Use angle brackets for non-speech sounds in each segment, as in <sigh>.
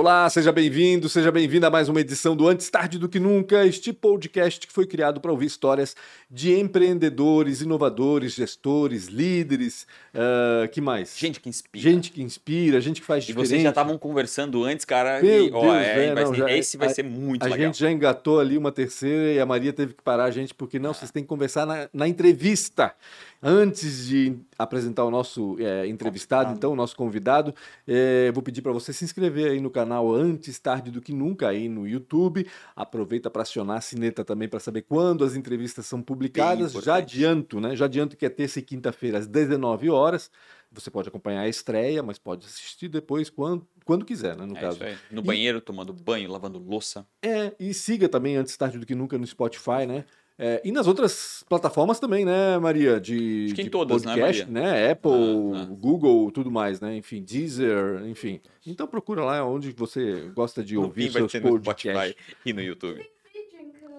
Olá, seja bem-vindo, seja bem-vinda a mais uma edição do Antes Tarde do Que Nunca, este podcast que foi criado para ouvir histórias de empreendedores, inovadores, gestores, líderes, uh, que mais? Gente que inspira. Gente que inspira, gente que faz e diferente. vocês já estavam conversando antes, cara, Meu e, ó, Deus, é, é, não, já- esse vai a- ser muito A legal. gente já engatou ali uma terceira e a Maria teve que parar a gente porque não, vocês têm que conversar na, na entrevista. Antes de apresentar o nosso é, entrevistado, então, o nosso convidado, é, vou pedir para você se inscrever aí no canal Antes Tarde do Que Nunca aí no YouTube. Aproveita para acionar a sineta também para saber quando as entrevistas são publicadas. Já adianto, né? Já adianto que é terça e quinta-feira às 19 horas. Você pode acompanhar a estreia, mas pode assistir depois quando, quando quiser, né? No É caso. isso aí. No E- banheiro, tomando banho, lavando louça. É, e siga também antes tarde do que nunca no Spotify, né? É, e nas outras plataformas também, né, Maria? De, Acho que em de todas, né, podcast, né? Apple, Ah, ah. Google, tudo mais, né? Enfim, Deezer, enfim. Então procura lá onde você gosta de No ouvir seus podcasts. Spotify e no YouTube.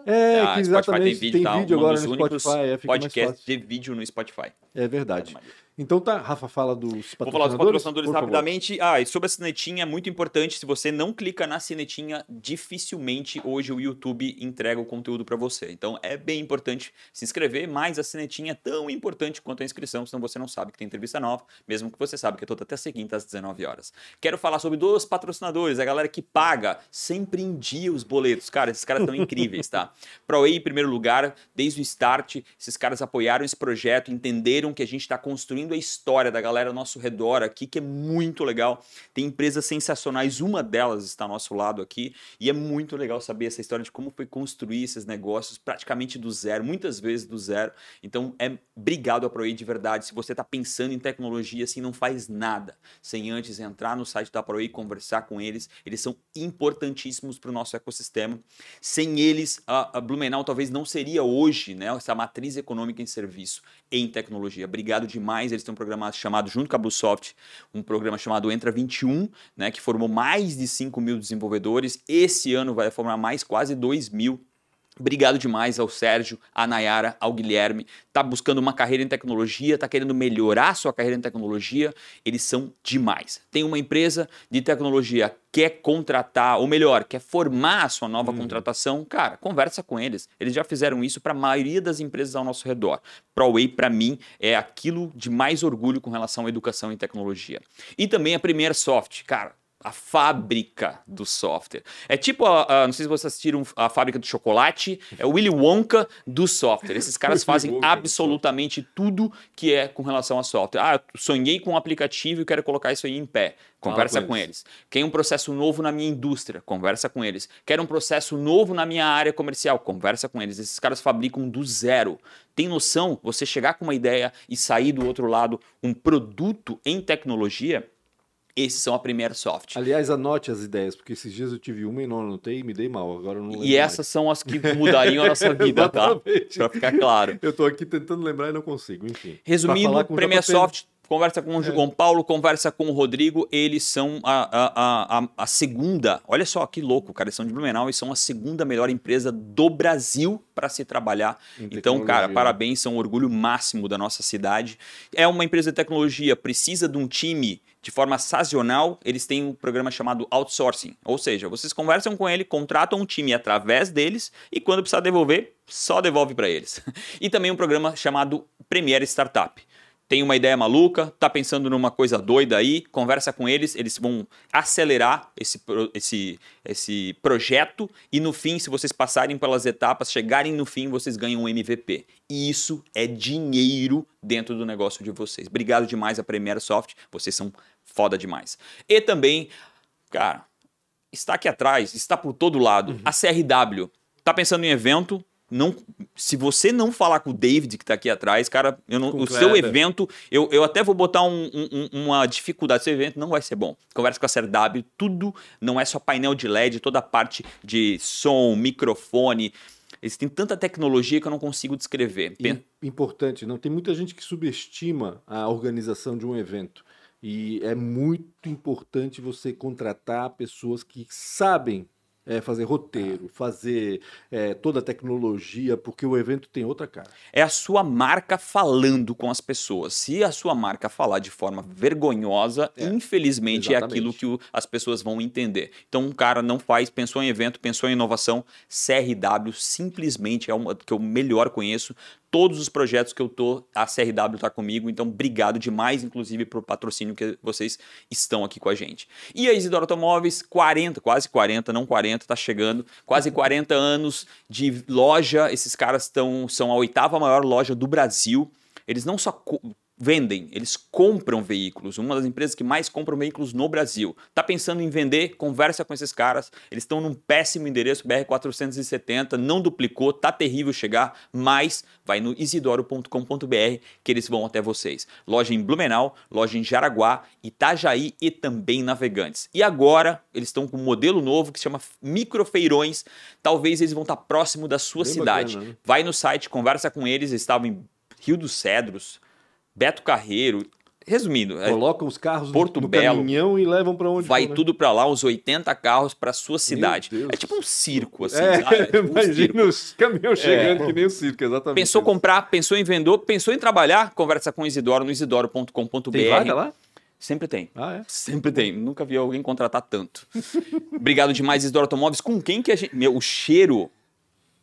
É, Ah, que Spotify exatamente. Tem vídeo, tá? Um agora dos no Spotify, é, fica mais Podcast fácil. de vídeo no Spotify. É verdade. Maria. Então tá, Rafa, fala dos Vou patrocinadores. falar dos patrocinadores por favor. rapidamente. Ah, e sobre a sinetinha, é muito importante. Se você não clica na sinetinha, dificilmente hoje o YouTube entrega o conteúdo para você. Então é bem importante se inscrever, mas a sinetinha é tão importante quanto a inscrição, senão você não sabe que tem entrevista nova, mesmo que você sabe que é toda até segunda às 19 horas. Quero falar sobre dos patrocinadores, a galera que paga sempre em dia os boletos. Cara, esses caras estão <laughs> incríveis, tá? ProWay, em primeiro lugar, desde o start, esses caras apoiaram esse projeto, entenderam que a gente está construindo a história da galera ao nosso redor aqui, que é muito legal. Tem empresas sensacionais, uma delas está ao nosso lado aqui, e é muito legal saber essa história de como foi construir esses negócios praticamente do zero, muitas vezes do zero. Então, é obrigado a ProWay de verdade. Se você está pensando em tecnologia, assim, não faz nada sem antes entrar no site da ProWay e conversar com eles. Eles são importantíssimos para o nosso ecossistema. Sem eles, a, Blumenau talvez não seria hoje, né, essa matriz econômica em serviço em tecnologia. Obrigado demais. Têm um programa chamado, junto com a Bluesoft, um programa chamado Entra 21, né, que formou mais de 5 mil desenvolvedores. Esse ano vai formar mais quase 2 mil. Obrigado demais ao Sérgio, à Nayara, ao Guilherme. Tá buscando uma carreira em tecnologia, tá querendo melhorar sua carreira em tecnologia. Eles são demais. Tem uma empresa de tecnologia quer contratar, ou melhor, quer formar a sua nova contratação, cara, conversa com eles. Eles já fizeram isso para a maioria das empresas ao nosso redor. ProWay, para mim, é aquilo de mais orgulho com relação à educação e tecnologia. E também a Premier Soft, cara. A fábrica do software. É tipo, a, a- não sei se vocês assistiram a fábrica do chocolate, é o Willy Wonka do software. Esses <laughs> caras fazem do absolutamente tudo que é com relação a software. Ah, eu sonhei com um aplicativo e quero colocar isso aí em pé. Conversa com eles. Quer um processo novo na minha indústria? Conversa com eles. Quer um processo novo na minha área comercial? Conversa com eles. Esses caras fabricam do zero. Tem noção? Você chegar com uma ideia e sair do outro lado um produto em tecnologia? Esses são a Premier Soft. Aliás, anote as ideias, porque esses dias eu tive uma e não anotei e me dei mal. Agora não E essas são as que mudariam a <laughs> nossa vida, tá? Pra ficar claro. Eu tô aqui tentando lembrar e não consigo, enfim. Resumindo, Premier JP, Soft conversa com o João Paulo, conversa com o Rodrigo, eles são a, a, a, a segunda, olha só que louco, cara, eles são de Blumenau e são a segunda melhor empresa do Brasil para se trabalhar. Então, cara, parabéns, são um orgulho máximo da nossa cidade. É uma empresa de tecnologia, precisa de um time de forma sazonal, eles têm um programa chamado outsourcing. Ou seja, vocês conversam com ele, contratam um time através deles e quando precisar devolver, só devolve para eles. <laughs> E também um programa chamado Premier Startup. Tem uma ideia maluca, tá pensando numa coisa doida aí, conversa com eles, eles vão acelerar esse, esse, esse projeto e no fim, se vocês passarem pelas etapas, chegarem no fim, vocês ganham um MVP. E isso é dinheiro dentro do negócio de vocês. Obrigado demais a Premier Soft, vocês são foda demais. E também, cara, está aqui atrás, está por todo lado, a CRW. Tá pensando em evento? Não, se você não falar com o David que tá aqui atrás, cara, eu não- o seu evento, eu, eu até vou botar um- um- um- uma dificuldade. Seu evento não vai ser bom. Conversa com a CRW, tudo não é só painel de LED, toda a parte de som, microfone. Eles têm tanta tecnologia que eu não consigo descrever. Importante, não tem muita gente que subestima a organização de um evento. E é muito importante você contratar pessoas que sabem é, fazer roteiro, fazer é, toda a tecnologia, porque o evento tem outra cara. É a sua marca falando com as pessoas. Se a sua marca falar de forma vergonhosa, É, infelizmente é exatamente. aquilo que o- as pessoas vão entender. Então, um cara não faz, pensou em evento, pensou em inovação, CRW simplesmente é uma que eu melhor conheço. Todos os projetos que eu tô, a CRW tá comigo, então obrigado demais, inclusive, pro patrocínio que vocês estão aqui com a gente. E a Isidoro Automóveis, 40, quase 40, não 40, tá chegando, quase 40 anos de loja. Esses caras estão são a oitava maior loja do Brasil. Eles não só vendem, eles compram veículos. Uma das empresas que mais compram veículos no Brasil. Tá pensando em vender? Conversa com esses caras. Eles estão num péssimo endereço BR470, não duplicou, tá terrível chegar, mas vai no isidoro.com.br que eles vão até vocês. Loja em Blumenau, loja em Jaraguá, Itajaí e também Navegantes. E agora eles estão com um modelo novo que se chama microfeirões. Talvez eles vão estar próximo da sua Bem cidade. bacana, né? Vai no site, conversa com eles, eles estavam em Rio dos Cedros, Beto Carreiro. Resumindo, é, Colocam os carros no- Porto no, Belo. caminhão e levam para onde vai for, né? tudo pra lá, uns 80 carros pra sua cidade. É tipo um circo, assim, É, sabe? É tipo um <laughs> imagina os caminhões chegando que nem o circo, exatamente. Pensou isso. comprar, pensou em vender, pensou em trabalhar? Conversa com o Isidoro no isidoro.com.br. Tem vaga lá? Sempre tem. Ah, é? Sempre tem. Nunca vi alguém contratar tanto. <laughs> Obrigado demais, Isidoro Automóveis. Com quem que a gente. Meu, o cheiro.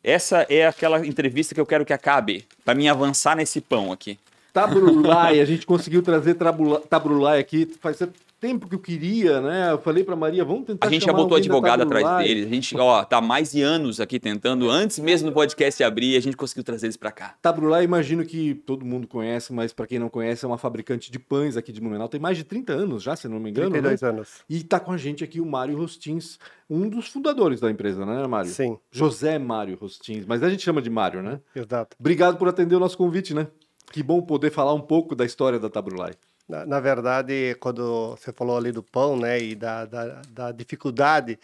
Essa é aquela entrevista que eu quero que acabe. Pra mim avançar nesse pão aqui. Tabrulai, a gente conseguiu trazer Trabula- Tabrulai aqui. Faz tempo que eu queria, né? Eu falei pra Maria, vamos tentar A gente já botou advogado atrás deles. A gente, ó, tá mais de anos aqui tentando, antes mesmo do podcast abrir, a gente conseguiu trazer eles pra cá. Tabrulai, imagino que todo mundo conhece, mas pra quem não conhece, é uma fabricante de pães aqui de Blumenau. Tem mais de 30 anos já, se não me engano. 32 né? anos. E tá com a gente aqui o Mário Rostins, um dos fundadores da empresa, né, Mário? Sim, José Mário Rostins, mas a gente chama de Mário, né? exato. Obrigado por atender o nosso convite, né? Que bom poder falar um pouco da história da Tabrulai. Na, na verdade, quando você falou ali do pão, né, e da, da, da dificuldade,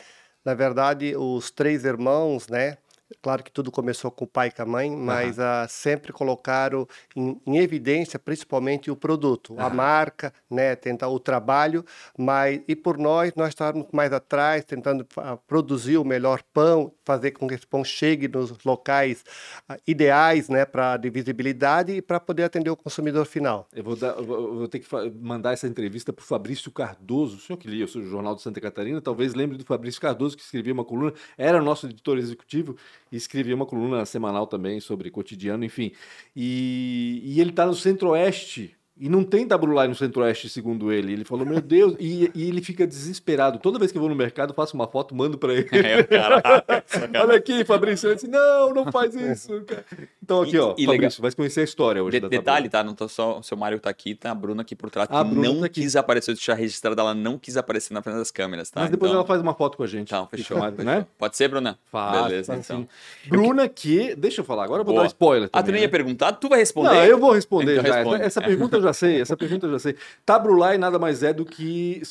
na verdade, os três irmãos, né, claro que tudo começou com o pai e com a mãe, mas ah, sempre colocaram em, em evidência, principalmente o produto, a Aham. marca, né, tentar o trabalho, mas e por nós, nós estávamos mais atrás, tentando ah, produzir o melhor pão, fazer com que esse pão chegue nos locais ah, ideais, né, para de visibilidade e para poder atender o consumidor final. Eu vou, dar- eu vou- ter que mandar essa entrevista para o Fabrício Cardoso, o senhor que lia o Jornal de Santa Catarina, talvez lembre do Fabrício Cardoso, que escrevia uma coluna, era nosso editor executivo escrevia uma coluna semanal também sobre cotidiano, enfim. E, e ele está no Centro-Oeste. E não tem Tabrulai no Centro-Oeste, segundo ele. Ele falou, meu Deus, e, e ele fica desesperado. Toda vez que eu vou no mercado, faço uma foto, mando para ele. É, caraca, <laughs> Olha aqui, Fabrício. Ele disse, não, não faz isso. cara." Então aqui, E- ó, e legal- Fabrício, vai conhecer a história hoje De- detalhe, tá? Não tô só, o seu Mário tá aqui, tá a Bruna aqui por trás, A não tá quis aparecer, deixar registrado, ela não quis aparecer na frente das câmeras, tá? Mas depois então, ela faz uma foto com a gente. Então, fechou. Mais, né? Pode ser, Bruna? Faz, Beleza, faz então. sim. Bruna, que. Deixa eu falar, agora eu vou Boa. dar spoiler. Ah, tu Também, nem ia né? perguntar? Tu vai responder? Não, eu vou responder Então já. responde. Essa, essa pergunta eu já sei, essa pergunta eu já sei. Tabrulai nada mais é do que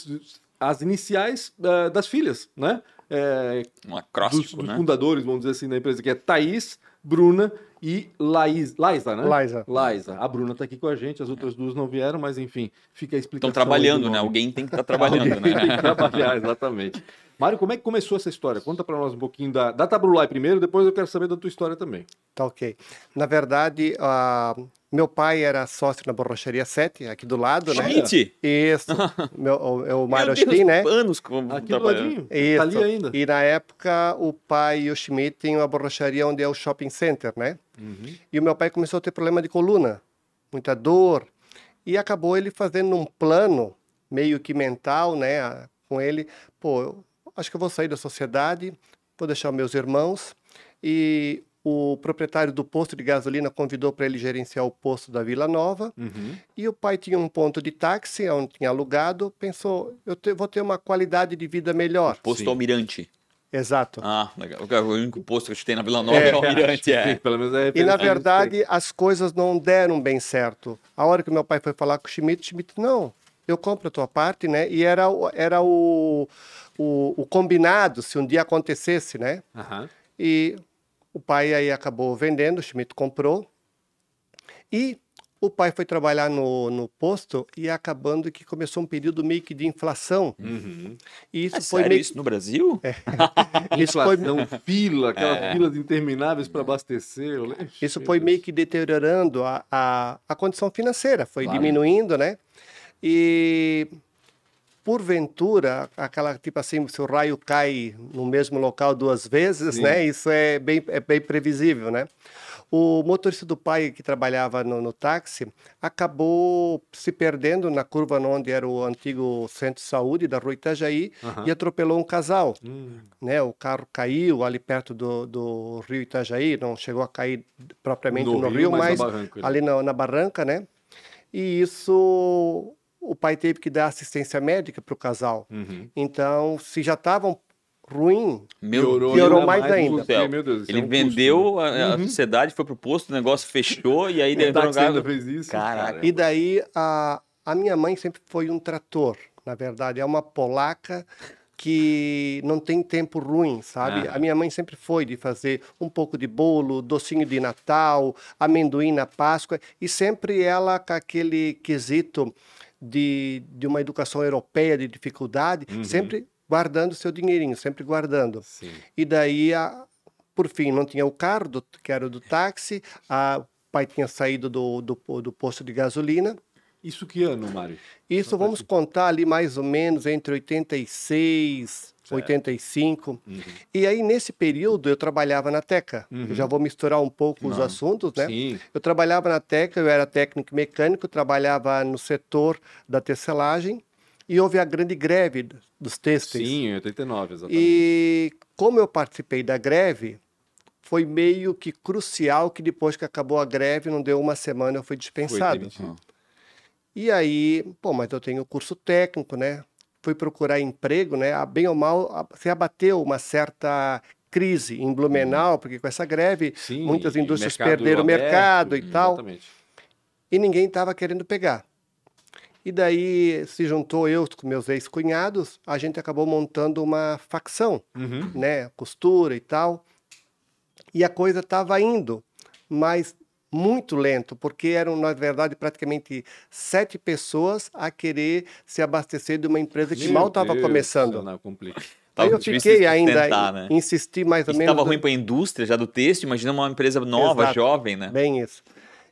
as iniciais ah, das filhas, né? É, Um dos, acróstico, dos né? fundadores, vamos dizer assim, da empresa, que é Thaís, Bruna e Laís, Laísa, né? Laísa. Laísa. A Bruna tá aqui com a gente, as outras duas não vieram, mas enfim, fica a explicação. Estão trabalhando, né? Alguém tem que estar trabalhando, Alguém tem que né? trabalhar, exatamente. Mário, como é que começou essa história? Conta pra nós um pouquinho da, da Tabrulai primeiro, depois eu quero saber da tua história também. Tá ok. Na verdade, ah, meu pai era sócio na borracharia 7, aqui do lado, né? Schmidt! Isso. <laughs> meu, o, é o Mário Ospin, né? anos como Aqui do ladinho, Isso. tá ali ainda. E na época, o pai e o Schmidt tinham uma borracharia onde é o shopping center, né? Uhum. E o meu pai começou a ter problema de coluna, muita dor. E acabou ele fazendo um plano, meio que mental, né? a- Com ele, pô, eu acho que eu vou sair da sociedade, vou deixar meus irmãos. E o proprietário do posto de gasolina convidou para ele gerenciar o posto da Vila Nova. Uhum. E o pai tinha um ponto de táxi, onde tinha alugado. Pensou, eu te- vou ter uma qualidade de vida melhor. Posto Sim. Almirante. Exato. Ah, legal. O único posto que eu tem na Vila Nova é, É. o Almirante, é. Pelo menos é E na a verdade, as coisas não deram bem certo. A hora que meu pai foi falar com o Schmidt, Schmidt, não, eu compro a tua parte, né? E era, o- era o, o, o combinado, se um dia acontecesse, né? Aham. E o pai aí acabou vendendo, o Schmidt comprou. E O pai foi trabalhar no, no posto e acabando que começou um período meio que de inflação. Uhum. E isso É foi sério meio isso no Brasil? <laughs> isso foi, Inflação, fila, aquelas É. filas intermináveis para abastecer. isso foi Deus. meio que deteriorando a, a, a condição financeira, foi Claro. diminuindo, né? E porventura, aquela tipo assim, se o raio cai no mesmo local duas vezes, Sim. né? Isso é bem, é bem previsível, né? O motorista do pai que trabalhava no, no táxi acabou se perdendo na curva onde era o antigo centro de saúde da rua Itajaí Aham. e atropelou um casal Hum, né? O carro caiu ali perto do, do rio Itajaí, não chegou a cair propriamente no, rio, mas, no barranco, né? ali na, na barranca, né? E isso o pai teve que dar assistência médica para o casal. Uhum. Então, se já estavam ruim, Meu Piorou ainda mais ainda. porque, meu Deus, isso Ele é um custo, vendeu né? a, a sociedade, foi pro posto, o negócio fechou e aí deu ainda fez isso. Caraca. cara. E daí a, a minha mãe sempre foi um trator, na verdade, é uma polaca que não tem tempo ruim, sabe? Ah. A minha mãe sempre foi de fazer um pouco de bolo, docinho de Natal, amendoim na Páscoa, e sempre ela com aquele quesito de, de uma educação europeia de dificuldade, Uhum. sempre guardando seu dinheirinho, sempre guardando. Sim. E daí, a, por fim, não tinha o carro, do, que era do táxi, a, o pai tinha saído do, do, do posto de gasolina. Isso que ano, Mário? Isso vamos contar ali mais ou menos entre 86, 85. Uhum. E aí, nesse período, eu trabalhava na Teca. Uhum. Eu já vou misturar um pouco os Não. assuntos, né? Sim. Eu trabalhava na Teca, eu era técnico mecânico, trabalhava no setor da tecelagem e houve a grande greve dos têxteis. Sim, em 89, exatamente. E como eu participei da greve, foi meio que crucial que depois que acabou a greve, não deu uma semana, eu fui Foi dispensado. demitido. E aí, pô, mas eu tenho curso técnico, né? Fui procurar emprego, né? Ah, Bem ou mal, se abateu uma certa crise em Blumenau, porque com essa greve, Sim, muitas indústrias perderam o mercado e tal, Exatamente. e ninguém estava querendo pegar. E daí se juntou eu com meus ex-cunhados, a gente acabou montando uma facção Uhum. né, costura e tal. E a coisa estava indo, mas muito lento, porque eram, na verdade, praticamente sete pessoas a querer se abastecer de uma empresa que Meu mal estava começando. Não. Tava Aí eu fiquei ainda, sustentar, né? insisti mais ou Isso menos. estava ruim para a indústria já do têxtil, imagina uma empresa nova, Exato. jovem, né? Bem isso.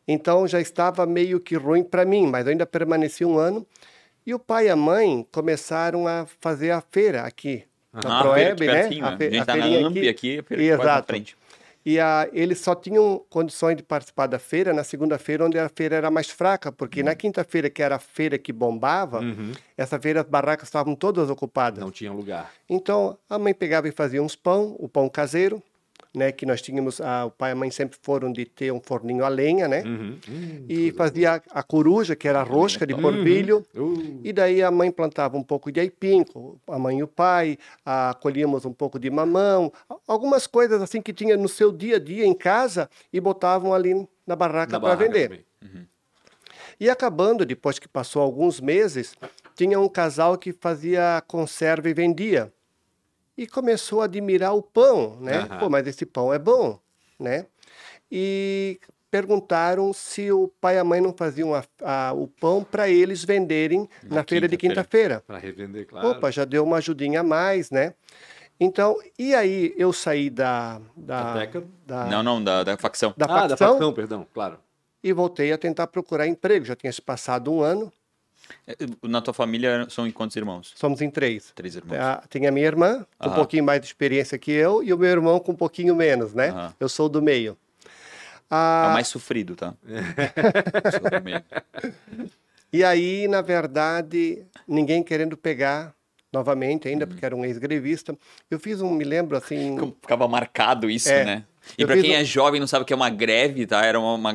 Então já estava meio que ruim para mim, mas eu ainda permaneci um ano. E o pai e a mãe começaram a fazer a feira aqui, Ah, na a feira Proeb, aqui né? pertinho, A né? fe- A gente a tá na AMP aqui, a feira Exato. frente. E a, eles só tinham condições de participar da feira na segunda-feira, onde a feira era mais fraca, porque na quinta-feira, que era a feira que bombava, Uhum. essa feira as barracas estavam todas ocupadas. Não tinha lugar. Então a mãe pegava e fazia uns pão, o pão caseiro, né? Que nós tínhamos, ah, o pai e a mãe sempre foram de ter um forninho a lenha, né? Uhum. Hum, E fazia a, a coruja, que era a rosca de porvilho. Uh, E daí a mãe plantava um pouco de aipim, a mãe e o pai, ah, colhíamos um pouco de mamão, a- algumas coisas assim que tinha no seu dia a dia em casa e botavam ali na barraca para vender. também. E acabando, depois que passou alguns meses, tinha um casal que fazia conserva e vendia. E começou a admirar o pão, né? Aham. Pô, mas esse pão é bom, né? E perguntaram se o pai e a mãe não faziam a- a- o pão para eles venderem na, feira de quinta-feira. Para revender, claro. Opa, já deu uma ajudinha a mais, né? Então, e aí eu saí da, da, Da da, Não, não, da, da facção. da ah, da facção facção, perdão, claro. e voltei a tentar procurar emprego. Já tinha se passado um ano, Na tua família são em quantos irmãos? somos em três. Três irmãos. Ah, Tem a minha irmã, com um Aham. pouquinho mais de experiência que eu, e o meu irmão com um pouquinho menos, né? Aham. Eu sou do meio. É Ah, o mais sofrido, tá? <laughs> Sou do meio. E aí, na verdade, ninguém querendo pegar novamente, ainda Uhum. porque era um ex-grevista. Eu fiz um, me lembro assim. <laughs> Ficava marcado isso, É. né? E fiz quem um- é jovem e não sabe o que é uma greve, tá? Era uma, uma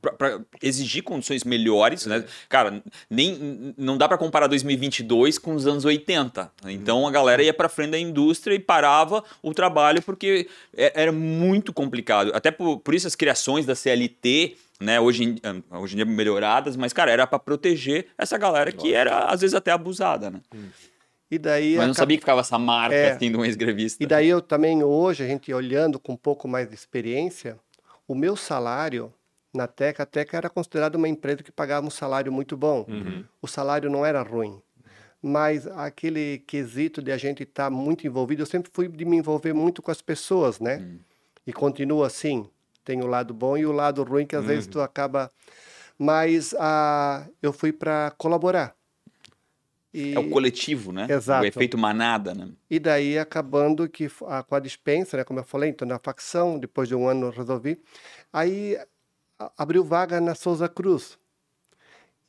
pra exigir condições melhores, né? Cara, nem não dá pra comparar 2022 com os anos 80. Então a galera ia pra frente da indústria e parava o trabalho porque é- era muito complicado. Até por, por isso as criações da CLT, né, hoje em, hoje em dia melhoradas, mas cara, era pra proteger essa galera que era às vezes até abusada, né? E daí Mas não sabia que ficava essa marca É. assim de um ex-grevista. E daí eu também hoje, a gente olhando com um pouco mais de experiência, o meu salário na Teca. A Teca era considerada uma empresa que pagava um salário muito bom. Uhum. O salário não era ruim. Mas aquele quesito de a gente estar muito envolvido, eu sempre fui de me envolver muito com as pessoas, né? Hum. E continuo assim. Tem o lado bom e o lado ruim que às vezes Uhum. tu acaba. Mas ah, eu fui para colaborar. E, É o coletivo, né? Exato. O efeito manada, né? e daí acabando que f- a, com a dispensa, né, como eu falei, então na facção, depois de um ano resolvi. Aí abriu vaga na Souza Cruz.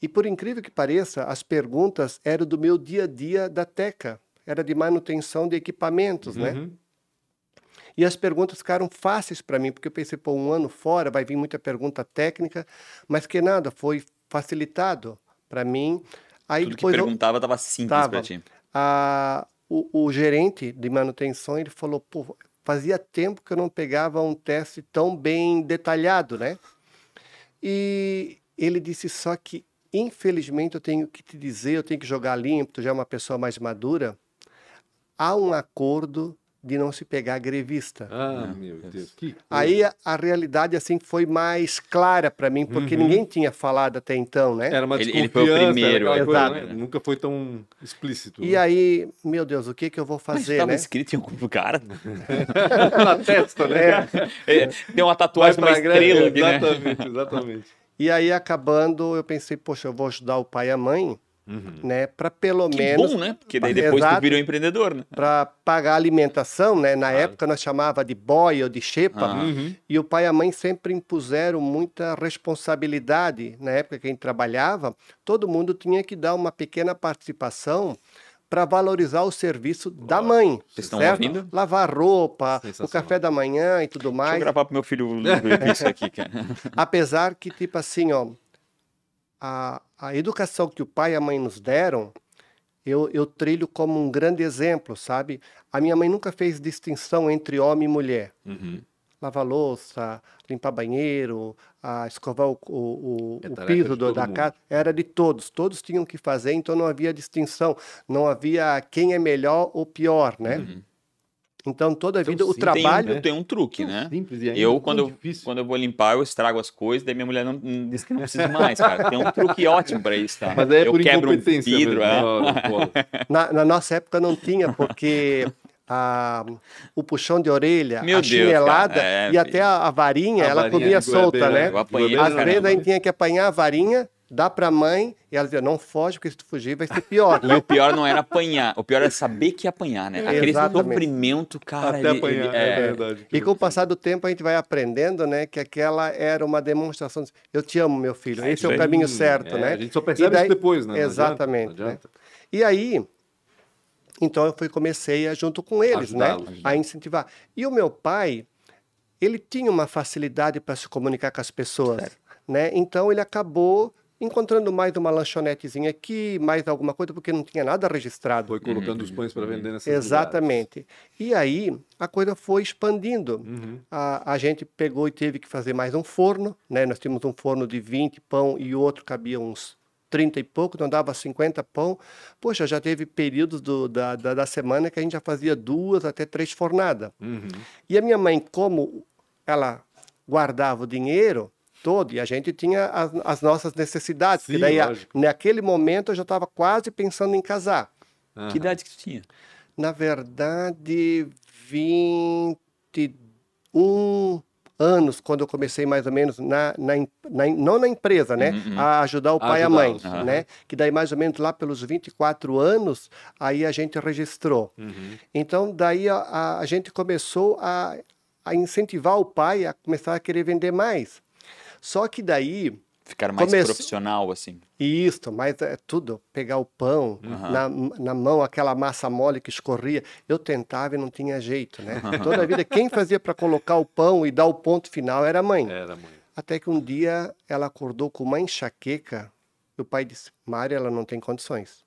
E por incrível que pareça, as perguntas eram do meu dia a dia da Teca. Era de manutenção de equipamentos, né? Uhum. E as perguntas ficaram fáceis para mim, porque eu pensei, pô, um ano fora vai vir muita pergunta técnica, mas que nada, foi facilitado para mim. Aí Tudo que depois eu- perguntava tava simples pra ti. a- o, o gerente de manutenção ele falou, pô, fazia tempo que eu não pegava um teste tão bem detalhado, né? E ele disse só que, infelizmente, eu tenho que te dizer, eu tenho que jogar limpo, tu já é uma pessoa mais madura, há um acordo de não se pegar grevista. Ah, meu Deus. Que coisa. Aí a, a realidade assim foi mais clara para mim, porque Uhum. ninguém tinha falado até então, né? Era uma Ele- ele foi o primeiro, era aquela exato. coisa, né? Nunca foi tão explícito. E aí, meu Deus, o que que eu vou Mas fazer, tava né? escrito em algum lugar. <laughs> na testa, né? É, Tem uma tatuagem uma estrela aqui, né? Exatamente, exatamente. E aí, acabando, eu pensei, poxa, eu vou ajudar o pai e a mãe, Uhum. né? Para pelo Que menos bom, né? Porque daí depois tu Exato. virou empreendedor, né? para pagar alimentação, né? Na Claro. época nós chamava de boy ou de xepa. Ah. Uhum. E o pai e a mãe sempre impuseram muita responsabilidade. Na época que a gente trabalhava, todo mundo tinha que dar uma pequena participação para valorizar o serviço da mãe. Vocês estão certo? ouvindo? Lavar roupa, o café da manhã e tudo Deixa eu mais. gravar pro meu filho <laughs> isso aqui, cara. <laughs> Apesar que, tipo assim, ó, a, a educação que o pai e a mãe nos deram, eu, eu trilho como um grande exemplo, sabe? A minha mãe nunca fez distinção entre homem e mulher. Uhum. Lavar louça, limpar banheiro, a escovar o, o, o- É o piso do- da mundo. casa, era de todos. Todos tinham que fazer, então não havia distinção. Não havia quem é melhor ou pior, né? Uhum. Então, toda a Então, vida, o sim, Tem um, trabalho... tem um truque, né? Simples e ainda Eu, tão quando eu, quando eu vou limpar, eu estrago as coisas, daí minha mulher não, não- diz que não precisa mais, cara. Tem um truque ótimo pra isso, tá? <laughs> Mas aí é eu por quebro um vidro, mesmo. é. <laughs> Na, na nossa época não tinha, porque a, o puxão de orelha, Meu a Deus, chinelada cara, é, e até a, a varinha, A ela varinha comia solta, goiabeira, né? Às vezes a gente tinha que apanhar a varinha, dar pra mãe, e ela dizia, não foge, porque se tu fugir vai ser pior. E o pior não era apanhar, o pior era saber que ia apanhar, né? Aquele Exatamente. sofrimento, cara. Até ele- apanhar, ele- é, é, verdade. E com o passar do tempo a gente vai aprendendo, né, que aquela era uma demonstração de, eu te amo, meu filho, É esse é o caminho certo, É, né? A gente só percebe daí- isso depois, né? Não adianta, Exatamente, não adianta. E aí, então eu fui comecei a, junto com eles, né, a incentivar. E o meu pai, ele tinha uma facilidade para se comunicar com as pessoas, né? Então ele acabou encontrando mais uma lanchonetezinha aqui, mais alguma coisa, porque não tinha nada registrado. Foi colocando os pães para vender nessas Exatamente. E aí a coisa foi expandindo. Uhum. A, a gente pegou e teve que fazer mais um forno, né? Nós tínhamos um forno de 20 pão e o outro cabia uns 30 e pouco, então dava 50 pão. Poxa, já teve períodos do- da, da, da semana que a gente já fazia duas até três fornadas. Uhum. E a minha mãe, como ela guardava o dinheiro todo, e a gente tinha as, as nossas necessidades, Sim, que daí, a- naquele momento, eu já estava quase pensando em casar. Aham. Que idade que tu tinha? Na verdade, 21 anos, quando eu comecei mais ou menos, na, na, na não na empresa, né? Uhum, uhum. A ajudar o pai e a mãe, Ajudá-los, né? Que daí mais ou menos lá pelos 24 anos, aí a gente registrou. Uhum. Então, daí a, a, a gente começou a, a incentivar o pai a começar a querer vender mais. Só que daí, Ficar mais Comece- profissional, assim. isso, mas é tudo, pegar o pão Aham. na, na mão, aquela massa mole que escorria, eu tentava e não tinha jeito, né? <laughs> Toda a vida, quem fazia para colocar o pão e dar o ponto final era a mãe. Era, mãe. Até que um dia ela acordou com uma enxaqueca e o pai disse, Mário, ela não tem condições,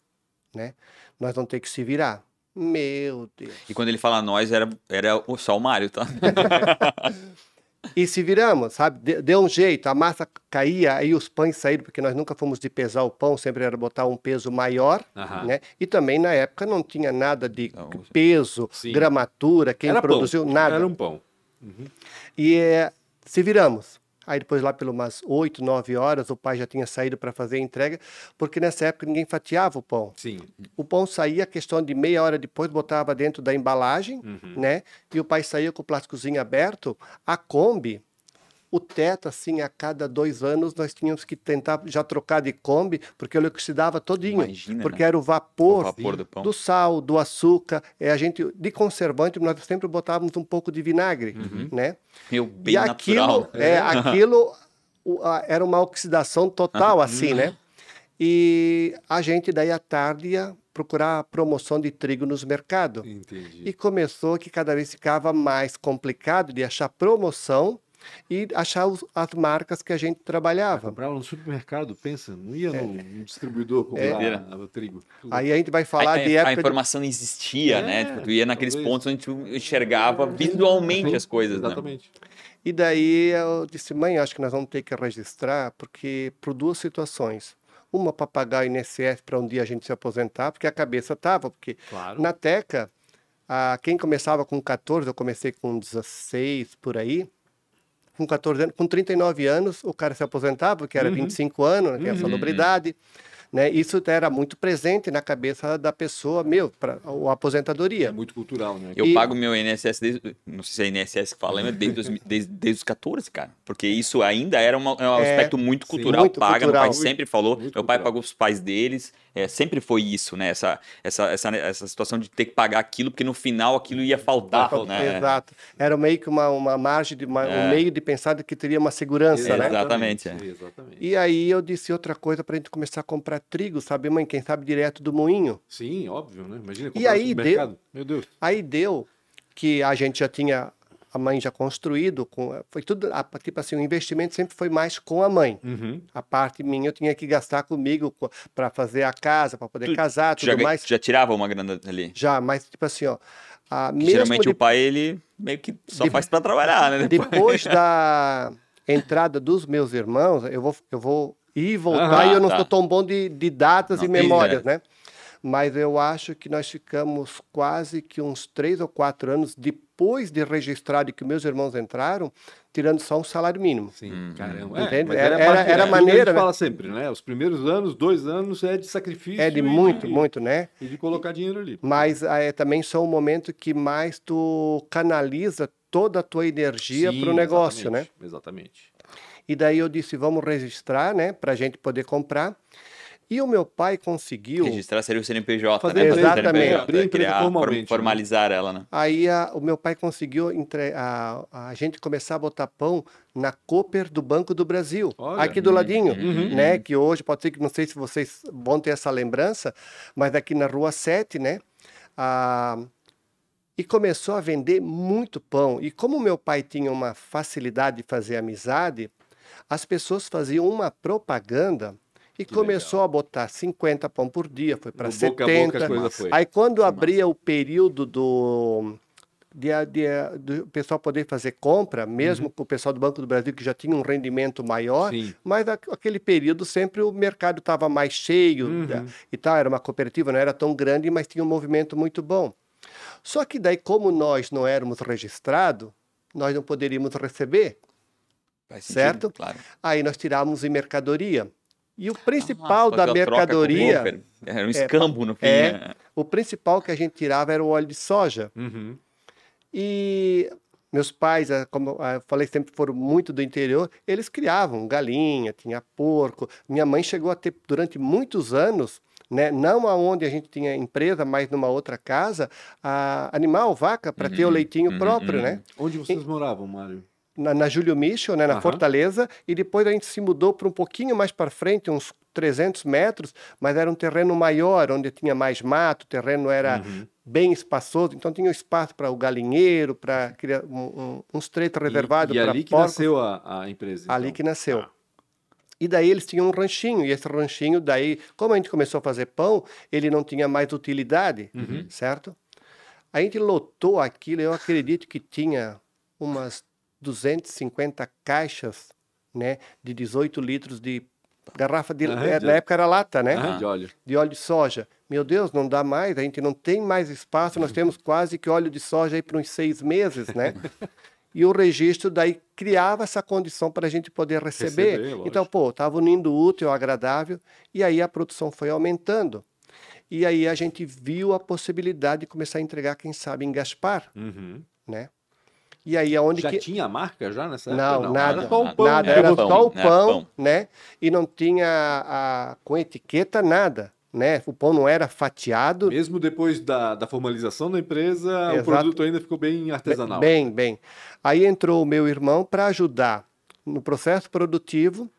né? Nós vamos ter que se virar. Meu Deus. E quando ele fala nós, era, era só o Mário, tá? <laughs> E se viramos, sabe? De- Deu um jeito, a massa caía, aí os pães saíram, porque nós nunca fomos de pesar o pão, sempre era botar um peso maior, Aham. né? E também na época não tinha nada de Não, peso, Sim. gramatura, quem Era produziu, pão. nada. Era um pão. E eh, se viramos. Aí depois lá pelas umas 8, 9 horas o pai já tinha saído para fazer a entrega, porque nessa época ninguém fatiava o pão. Sim. O pão saía, questão de meia hora depois, botava dentro da embalagem, Uhum. né? E o pai saía com o plásticozinho aberto. A Kombi, o teto, assim, a cada dois anos nós tínhamos que tentar já trocar de Kombi, porque ele oxidava todinho. Imagina, porque né? era o vapor, O vapor do pão. do sal, do açúcar. É, a gente, de conservante, nós sempre botávamos um pouco de vinagre, Uhum. né? Meu, bem e aquilo, natural. é, <laughs> aquilo o- a- era uma oxidação total, assim, né? E a gente daí à tarde ia procurar promoção de trigo nos mercados. Entendi. E começou que cada vez ficava mais complicado de achar promoção e achar os- as marcas que a gente trabalhava. Comprava no supermercado, pensa, não ia no, no distribuidor comprar É. o trigo. Tudo. Aí a gente vai falar a, de a- a época de informação não existia, É, né? Tipo, tu ia naqueles talvez. pontos onde tu enxergava visualmente as coisas, né? Exatamente. E daí eu disse, mãe, acho que nós vamos ter que registrar, porque por duas situações. Uma para pagar o INSS para um dia a gente se aposentar, porque a cabeça estava, porque Claro. na Teca, a, quem começava com 14, eu comecei com 16 por aí, com 14 anos, com 39 anos, o cara se aposentava, porque era Uhum. 25 anos, que é a Uhum. Né? Isso era muito presente na cabeça da pessoa, meu, para a aposentadoria. É muito cultural, né? Eu E- pago meu INSS desde. Não sei se é INSS que fala, mas desde, 2000 desde, desde os 14, cara. Porque isso ainda era uma- é um É, aspecto muito sim. cultural. Muito paga, cultural. meu pai sempre falou. Muito meu pai cultural. pagou os pais deles. é, sempre foi isso, né? Essa, essa, essa, essa situação de ter que pagar aquilo, porque no final aquilo ia faltar, né? Exato. Era meio que uma, uma margem, de uma- É. um meio de pensar que teria uma segurança, né? Exatamente, é. Exatamente. E aí eu disse outra coisa para a gente começar a comprar trigo, sabe, mãe? Quem sabe direto do moinho. Sim, óbvio, né? Imagina E comprar no aí supermercado. Meu Deus. Aí deu que a gente já tinha a mãe já construído, com, foi tudo, a- tipo assim, o investimento sempre foi mais com a mãe. Uhum. A parte minha eu tinha que gastar comigo para fazer a casa, para poder Tu casar, Tu tudo já, mais. já tirava uma grana ali. Já, mas tipo assim, ó, a, geralmente de- o pai, ele meio que só de- faz pra trabalhar, né? depois da entrada dos meus irmãos, eu vou, eu vou ir e voltar Aham, e eu não tá. sou tão bom de, de datas Não, e memórias, né? né? Mas eu acho que nós ficamos quase que uns três ou quatro anos depois de registrado e que meus irmãos entraram, tirando só um salário mínimo. Sim, Hum, caramba. Entende? mas Era- era- era é aquilo que maneira, A gente né? fala sempre, né? Os primeiros anos, dois anos é de sacrifício. É de e muito, muito, né? E de colocar dinheiro ali. Mas ah, é também só um momento que mais tu canaliza toda a tua energia para o negócio, né? exatamente, Exatamente. E daí eu disse, vamos registrar, né? Para a gente poder comprar. E o meu pai conseguiu. Registrar seria o CNPJ, Fazer né? Fazer o Exatamente. CNPJ, Abrir a empresa criar, formalmente, né? formalizar ela, né? Aí a- o meu pai conseguiu entre, a, a gente começar a botar pão na Cooper do Banco do Brasil, Olha. aqui do ladinho, Uhum. né? Que hoje pode ser que não sei se vocês vão ter essa lembrança, mas aqui na Rua 7, né? Ah, e começou a vender muito pão. E como meu pai tinha uma facilidade de fazer amizade, as pessoas faziam uma propaganda e Que começou a botar 50 pão por dia, foi para No boca a 70. boca a foi. Aí quando abria o período do de, de, do pessoal poder fazer compra, mesmo com o pessoal do Banco do Brasil que já tinha um rendimento maior, Sim. mas a- aquele período sempre o mercado estava mais cheio Uhum. da- e tal, era uma cooperativa, não era tão grande, mas tinha um movimento muito bom. Só que daí, como nós não éramos registrados, nós não poderíamos receber, Faz Certo? Claro. aí nós tirávamos em mercadoria. E o Ah, principal da fazer a troca com o mercadoria. Era um escambo no fim. é. né? o principal que a gente tirava era o óleo de soja. Uhum. E meus pais, ah, como ah, eu falei, sempre foram muito do interior, eles criavam galinha, tinha porco. Minha mãe chegou a ter durante muitos anos, né, não aonde a gente tinha empresa, mas numa outra casa, a animal, vaca, para ter o Uhum, leitinho uhum, próprio, uhum. né? Onde vocês moravam, Mário? Na, na Júlio Michel, né, na Aham. Fortaleza, e depois a gente se mudou para um pouquinho mais para frente, uns 300 metros, mas era um terreno maior, onde tinha mais mato, o terreno era Uhum. bem espaçoso, então tinha espaço para o galinheiro, para um, um, uns treitos reservados E, e para ali que porcos. nasceu a, a empresa. ali então. que nasceu. Ah. E daí eles tinham um ranchinho, e esse ranchinho daí, como a gente começou a fazer pão, ele não tinha mais utilidade, Uhum. certo? A gente lotou aquilo, eu acredito que tinha umas 250 caixas, né, de 18 litros de garrafa de, Aham, eh, de- na época era lata, né? Ah, de óleo. de óleo de soja. Meu Deus, não dá mais, a gente não tem mais espaço, nós temos <laughs> quase que óleo de soja aí por uns seis meses, né? E o registro daí criava essa condição para a gente poder receber. Receber, então, pô, estava unindo útil ao agradável e aí a produção foi aumentando. E aí a gente viu a possibilidade de começar a entregar, quem sabe, em Gaspar, Uhum. né? E aí aonde Já que tinha a marca já nessa não, época? nada, Era só o pão. nada, era era pão, só o né? pão, Pão. né? E não tinha a, com etiqueta nada, né? O pão não era fatiado, Mesmo depois da, da formalização da empresa, o Exato. produto ainda ficou bem artesanal. Bem, bem. Aí entrou o meu irmão para ajudar no processo produtivo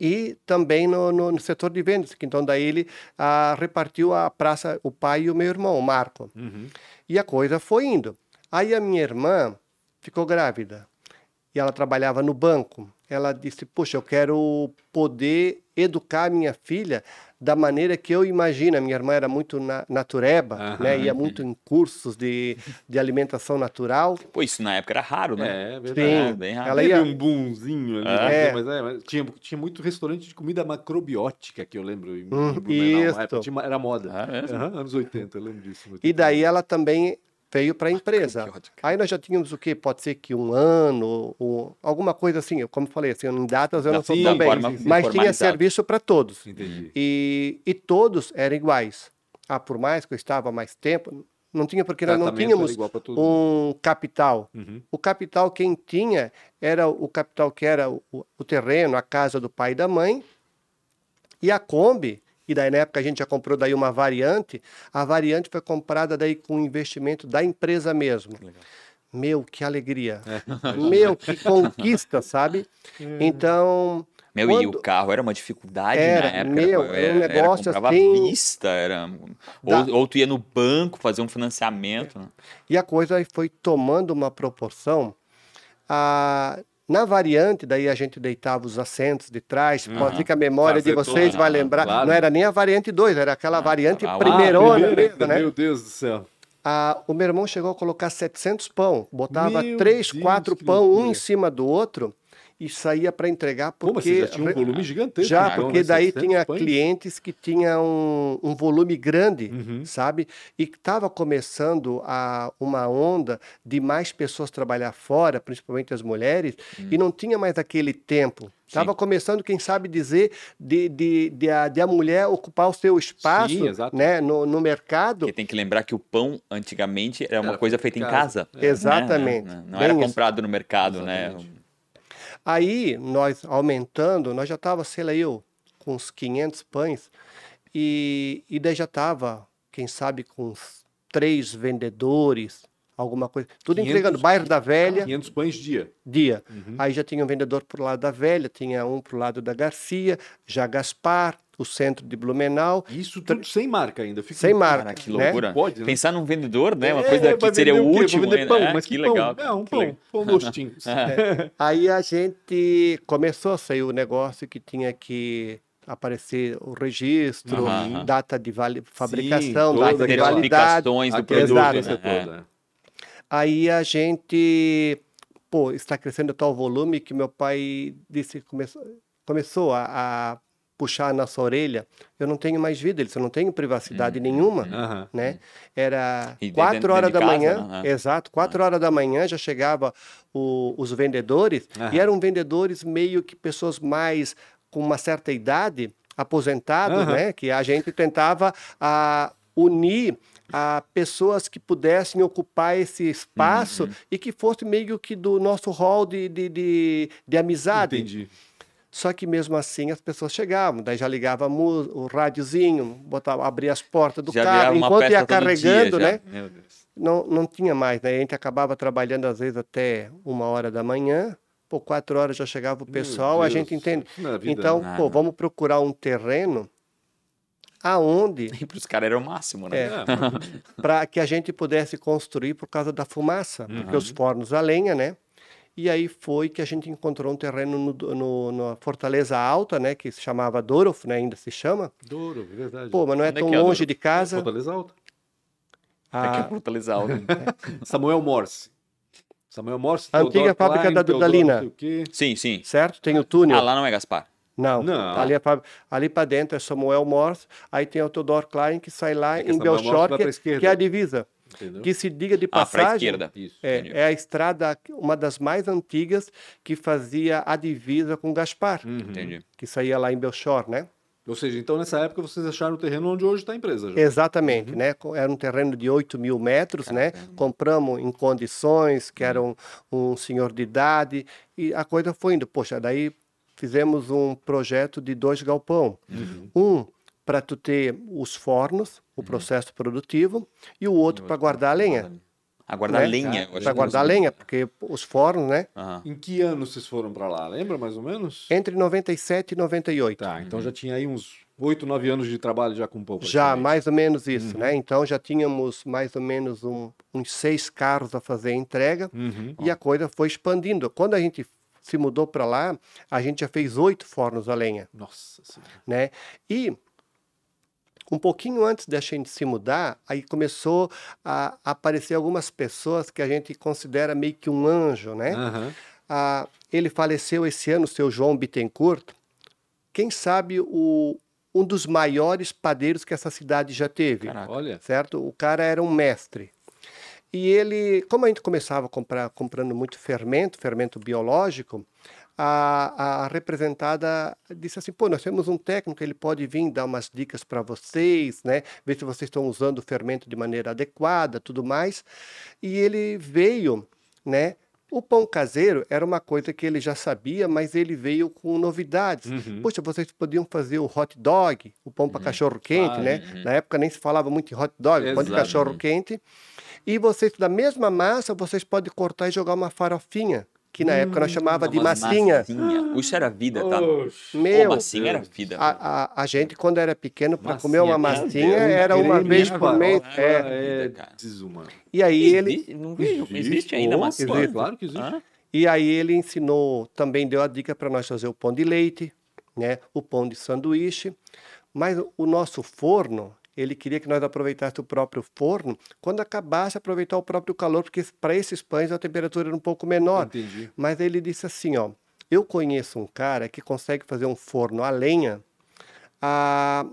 e também no, no- no setor de vendas. que Então, daí ele ah, repartiu a praça, o pai e o meu irmão, o Marco. Uhum. E a coisa foi indo. Aí a minha irmã ficou grávida e ela trabalhava no banco. Ela disse: Puxa, eu quero poder educar a minha filha da maneira que eu imagino. A minha irmã era muito na, natureba, Aham. né? ia muito em cursos de, de alimentação natural. Pô, isso na época era raro, né? É, é verdade. Sim, É, bem raro. ela Teve ia. um boomzinho ali, É. mas, é, mas tinha, tinha muito restaurante de comida macrobiótica que eu lembro. Em, Hum, em Blumenau, isso. na época, tinha era moda. Ah? Aham, anos 80, eu lembro disso. E daí ela também veio para a empresa. Aí nós já tínhamos o quê? Pode ser que um ano, ou alguma coisa assim. Como eu falei, assim, em datas eu não sou tão bem. Mas tinha serviço para todos. Entendi. E, e todos eram iguais. Ah, por mais que eu estava mais tempo, não tinha porque nós não tínhamos um capital. Uhum. O capital quem tinha era o capital que era o, o terreno, a casa do pai e da mãe, e a Kombi, e daí na época a gente já comprou daí uma variante, a variante foi comprada daí com investimento da empresa mesmo. Meu, que alegria. É. <laughs> Meu, que conquista, sabe? Então, Meu, e Quando- o carro era uma dificuldade Era, na época. meu, era um negócio comprava à assim- vista, era... Da- Ou, ou tu ia no banco fazer um financiamento. né? E a coisa foi tomando uma proporção. A, na variante, daí a gente deitava os assentos de trás. Pode ser que a memória de Fazer vocês toda- vai lembrar. claro. não era nem a variante 2, era aquela variante ah, primeirona primeira, mesmo, né? Meu Deus do céu. A- o meu irmão chegou a colocar 700 pão. Botava Meu três, Deus, quatro que pão, um em cima do outro. E saía para entregar Pô, mas porque... você já tinha um volume gigantesco. Já, então, porque né? daí 700 tinha pães. clientes que tinham um, um volume grande, Uhum. sabe? E estava começando a, uma onda de mais pessoas trabalhar fora, principalmente as mulheres, e não tinha mais aquele tempo. Estava começando, quem sabe dizer, de, de, de, a, de a mulher ocupar o seu espaço Sim, né, no, no mercado. Porque tem que lembrar que o pão, antigamente, era uma Era coisa feita em casa. casa. Exatamente. né? Não Bem era isso. comprado no mercado, né? Aí, nós aumentando, nós já estava, sei lá, eu, com uns 500 pães, e, e daí já estava, quem sabe, com uns três vendedores, alguma coisa. Tudo 500 entregando. Bairro da Velha, 500 pães dia. dia. Uhum. Aí já tinha um vendedor pro lado da Velha, tinha um pro lado da Garcia, já Gaspar, o centro de Blumenau, Isso tudo sem marca ainda. Fica sem marca. Cara, que né? loucura. Pode, né? Pensar num vendedor, né? Uma É, coisa que seria o último. vender né? pão, É, mas que que, pão? legal. É, um pão. legal. Pão <laughs> gostinhos. Aí a gente começou a sair o negócio que tinha que aparecer o registro, Aham. data de vale- fabricação, toda data de validade. Do produto. Exato. né? Aí a gente, pô, está crescendo a tal volume que meu pai disse, começou, começou a, a puxar a nossa orelha. Eu não tenho mais vida, ele eu não tenho privacidade nenhuma, Aham. né? Era E quatro dentro- horas dentro da casa, manhã, né? É. exato, quatro horas da manhã já chegava o- os vendedores e eram vendedores meio que pessoas mais com uma certa idade, aposentados, né? Que a gente tentava a, unir a pessoas que pudessem ocupar esse espaço Uhum. e que fosse meio que do nosso hall de, de, de, de amizade. Entendi. Só que mesmo assim as pessoas chegavam, daí já ligava o rádiozinho, botava, abria as portas do Já carro, enquanto ia dia, carregando, já. né? Não, não tinha mais, né? A gente acabava trabalhando às vezes até uma hora da manhã, por quatro horas já chegava o pessoal, a gente entende. é Então, né? pô, Ah, vamos procurar um terreno aonde E pros caras era o máximo, né? É. É, <laughs> para que a gente pudesse construir por causa da fumaça, porque Uhum. os fornos a lenha, né? E aí foi que a gente encontrou um terreno no, no, na Fortaleza Alta, né? Que se chamava Dorolf, né? Ainda se chama. Douro, verdade. Pô, mas não é Onde é tão que é, longe de casa. Fortaleza Alta. Aqui é A, Fortaleza Alta. <laughs> Samuel Morse. Samuel Morse. A antiga Theodor fábrica Klein, da Dudalina. Sim, sim. certo? Tem o túnel. Ah, lá não é Gaspar. Não, Não. ali, é fábrica- ali para dentro é Samuel Morse, aí tem o Theodor Klein que sai lá É em Belchor, pra que, esquerda. que é a divisa. Entendeu? Que se diga de Ah, pra passagem, esquerda. Isso. É, é a estrada, uma das mais antigas que fazia a divisa com Gaspar, Uhum. Entendi. que saía lá em Belchor, né? Ou seja, então nessa época vocês acharam o terreno onde hoje está a empresa. Já. Exatamente, né? Co- Era um terreno de 8 mil metros, né? Compramos em condições que era um, um senhor de idade e a coisa foi indo. Poxa, daí fizemos um projeto de dois galpão. Um para tu ter os fornos, o processo produtivo, e o outro para guardar a lenha. Ah, guardar né? lenha. eu acho Para guardar a lenha, porque os fornos, né? Aham. Em que ano vocês foram para lá? Lembra mais ou menos? Entre 97 e 98. Tá, então já tinha aí uns 8, 9 anos de trabalho já com pouco. Já, mais ou menos isso, né? Então já tínhamos mais ou menos um- uns seis carros a fazer a entrega Uhum. e a coisa foi expandindo. Quando a gente se mudou para lá, a gente já fez oito fornos a lenha, Nossa senhora. né? E um pouquinho antes da gente se mudar, aí começou a aparecer algumas pessoas que a gente considera meio que um anjo, né? Aham. Ah, ele faleceu esse ano, o seu João Bittencourt. Quem sabe o, um dos maiores padeiros que essa cidade já teve, Caraca. Olha. certo? O cara era um mestre. E ele, como a gente começava a comprar, comprando muito fermento, fermento biológico, a, a representada disse assim, pô, nós temos um técnico, ele pode vir dar umas dicas para vocês, né? Ver se vocês estão usando o fermento de maneira adequada, tudo mais. E ele veio, né? O pão caseiro era uma coisa que ele já sabia, mas ele veio com novidades. Uhum. Poxa, vocês podiam fazer o hot dog, o pão para cachorro quente, Ah, né? Na época nem se falava muito em hot dog, pão de cachorro quente. E vocês, da mesma massa, vocês podem cortar e jogar uma farofinha, que na época nós chamava de massinha. massinha. Isso era vida, tá? Oxe. Meu, Pô, massinha era vida. a, a, a gente, quando era pequeno, para comer uma meu massinha, Deus, era uma vez por mês. É. é desumano. E aí ele, Existe, não vejo, existe ainda Pô, massinha? claro, Claro que existe. Hã? E aí ele ensinou, também deu a dica para nós fazer o pão de leite, né? o pão de sanduíche. Mas o nosso forno, ele queria que nós aproveitássemos o próprio forno quando acabasse aproveitar o próprio calor, porque para esses pães a temperatura era um pouco menor. Entendi. Mas ele disse assim, ó, eu conheço um cara que consegue fazer um forno a lenha, ah,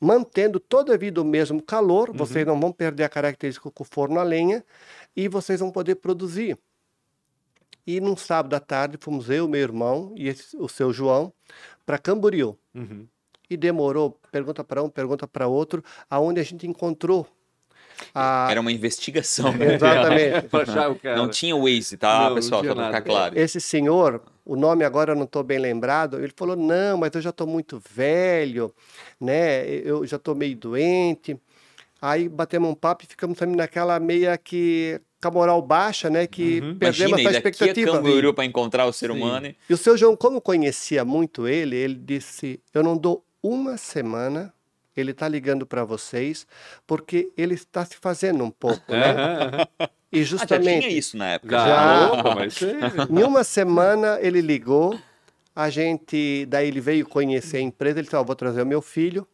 mantendo toda a vida o mesmo calor, vocês não vão perder a característica com o forno a lenha e vocês vão poder produzir. E num sábado à tarde fomos eu, meu irmão e esse- o seu João para Camboriú. Uhum. E demorou, pergunta para um, pergunta para outro, aonde a gente encontrou. a- Era uma investigação. né? <laughs> Exatamente. <laughs> o. Não tinha Waze, tá, Não, não pessoal? tinha Só pra ficar claro. Esse senhor, o nome agora eu não estou bem lembrado, ele falou: não, mas eu já estou muito velho, né? Eu já estou meio doente. Aí batemos um papo e ficamos também naquela meia que com a moral baixa, né? Que perdemos Imagina, essa daqui a expectativa. Camboriú para encontrar o ser Sim. humano. e- E o seu João, como conhecia muito ele, ele disse: Eu não dou uma semana, ele está ligando para vocês, porque ele está se fazendo um pouco, né? <laughs> E Ah, já justamente. tinha isso na época. Já. Mas aí- Em uma semana ele ligou, a gente, daí ele veio conhecer a empresa, ele disse, ó, vou trazer o meu filho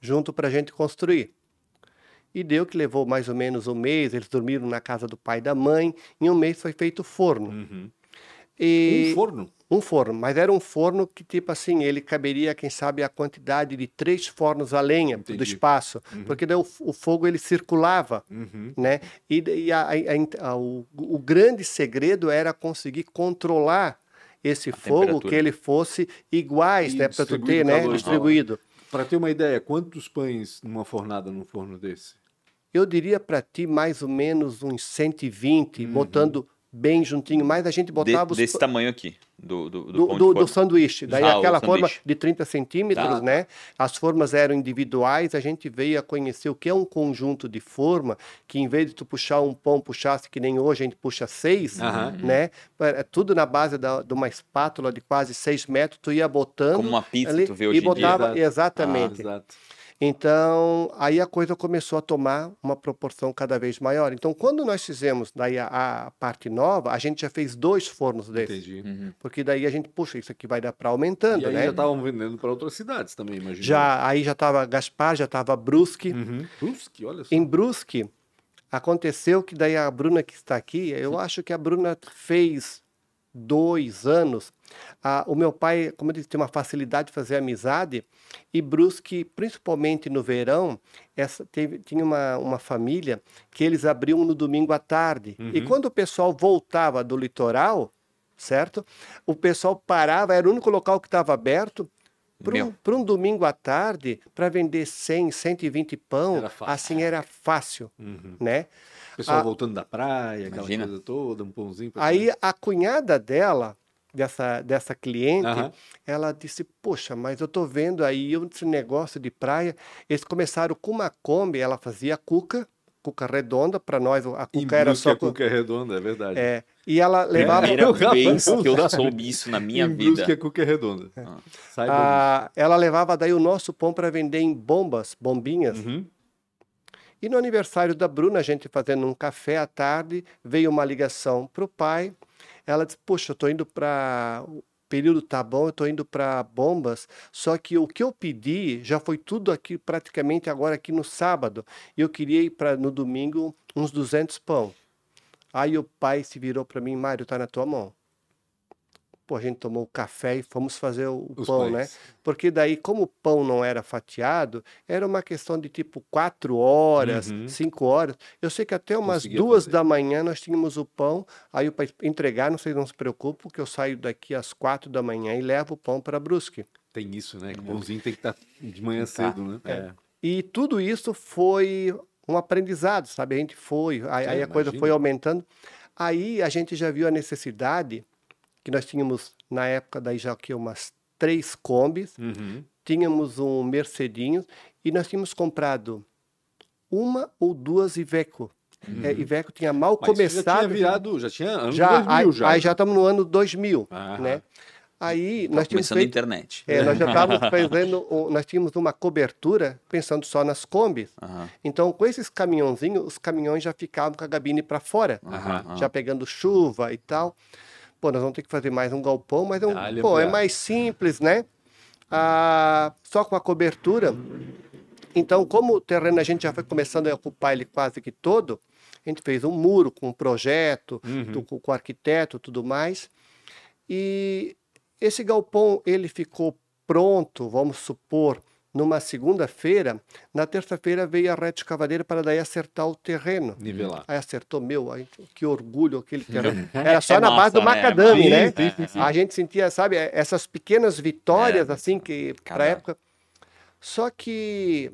junto para a gente construir. E deu que levou mais ou menos um mês, eles dormiram na casa do pai e da mãe, em um mês foi feito o forno. Uhum. E Um forno? Um forno, mas era um forno que, tipo assim, ele caberia, quem sabe, a quantidade de três fornos a lenha do Entendi. espaço, porque daí o, o fogo ele circulava Uhum. né? E, e a- a- a- o, o grande segredo era conseguir controlar esse fogo, temperatura. que ele fosse iguais, E né? Para tu distribuído ter, o né? calor. Distribuído. Para ter uma ideia, quantos pães numa fornada num forno desse? Eu diria para ti mais ou menos uns 120, Uhum. botando bem juntinho, mas a gente De- botava os desse tamanho aqui, do, do, do, do, pão de do, do sanduíche. Daí Ah, aquela forma de 30 centímetros, Tá, né? As formas eram individuais, a gente veio a conhecer o que é um conjunto de forma, que em vez de tu puxar um pão, puxasse que nem hoje, a gente puxa seis, Aham. né? É tudo na base da, de uma espátula de quase seis metros, tu ia botando Como uma pizza, ali tu vê hoje e em dia. botava, Exato. exatamente. Exato. Então, aí a coisa começou a tomar uma proporção cada vez maior. Então, quando nós fizemos daí a, a parte nova, a gente já fez dois fornos desses. Entendi. Uhum. Porque daí a gente, puxa, isso aqui vai dar para aumentando, E aí né? já estavam vendendo para outras cidades também, imagina. Já, aí já estava Gaspar, já estava Brusque. Uhum. Brusque, olha só. Em Brusque, aconteceu que daí a Bruna que está aqui, eu acho que a Bruna fez dois anos, ah, o meu pai, como eu disse, tem uma facilidade de fazer amizade, e Brusque, principalmente no verão, essa, teve, tinha uma, uma família que eles abriam no domingo à tarde. E Uhum. quando o pessoal voltava do litoral, certo? O pessoal parava, era o único local que estava aberto. Para um, um domingo à tarde, para vender 100, 120 pão, Era assim era fácil, Uhum. né? O pessoal Ah. voltando da praia, aquela Imagina. coisa toda, um pãozinho. Aí a cunhada dela, dessa, dessa cliente, Aham. ela disse: Poxa, mas eu tô vendo aí esse negócio de praia. Eles começaram com uma Kombi, ela fazia cuca, cuca redonda, para nós a Em cuca era Brusque só. a cuca é redonda, é verdade. É, e ela levava. Primeira Eu- vez que eu soube isso na <laughs> minha em vida. Brusque a cuca é redonda. Ah. Saiba a- ela levava daí o nosso pão para vender em bombas, bombinhas. Uhum. E no aniversário da Bruna, a gente fazendo um café à tarde, veio uma ligação para o pai. Ela disse: Poxa, eu estou indo para. Período tá bom, eu estou indo para bombas. Só que o que eu pedi já foi tudo aqui, praticamente agora aqui no sábado. Eu queria ir para no domingo uns 200 pão. Aí o pai se virou para mim: Mário, tá na tua mão. Pô, a gente tomou o café e fomos fazer o Os pão, né? pães. Porque daí, como o pão não era fatiado, era uma questão de tipo quatro horas, Uhum. cinco horas. Eu sei que até umas Conseguia duas fazer. da manhã nós tínhamos o pão. Aí para entregar, não sei, não se preocupe, que eu saio daqui às quatro da manhã e levo o pão para Brusque. Tem isso, né? Que o pãozinho tem que estar de manhã cedo, né? É. E tudo isso foi um aprendizado, sabe? A gente foi, aí, É, aí a coisa foi aumentando. Aí a gente já viu a necessidade que nós tínhamos na época daí já que umas três combis, Uhum. tínhamos um Mercedinho e nós tínhamos comprado uma ou duas Iveco. É, Iveco tinha mal Uhum. Mas isso já tinha começado. virado, já tinha anos já, 2000 aí, já. aí já estamos no ano 2000, Aham. né? Aí Tava nós tínhamos começando a feito, internet. é, nós já estávamos <laughs> fazendo, nós tínhamos uma cobertura pensando só nas combis. Aham, Então, com esses caminhãozinhos, os caminhões já ficavam com a gabine para fora, aham. já pegando chuva e tal. Pô, nós vamos ter que fazer mais um galpão, mas é, um, Dá-lhe pô, é mais simples, né? Ah, só com a cobertura. Então, como o terreno a gente já foi começando a ocupar ele quase que todo, a gente fez um muro com um projeto, Uhum. do- com, com o arquiteto tudo mais. E esse galpão, ele ficou pronto, vamos supor, numa segunda-feira. Na terça-feira veio a rede escavadeira para daí acertar o terreno. Nivelar. Aí acertou, meu, aí, que orgulho aquele <laughs> terreno. Era só É na base do né? macadame, Sim, né? sim, sim, sim. A gente sentia, sabe, essas pequenas vitórias, É, assim, que para época. Só que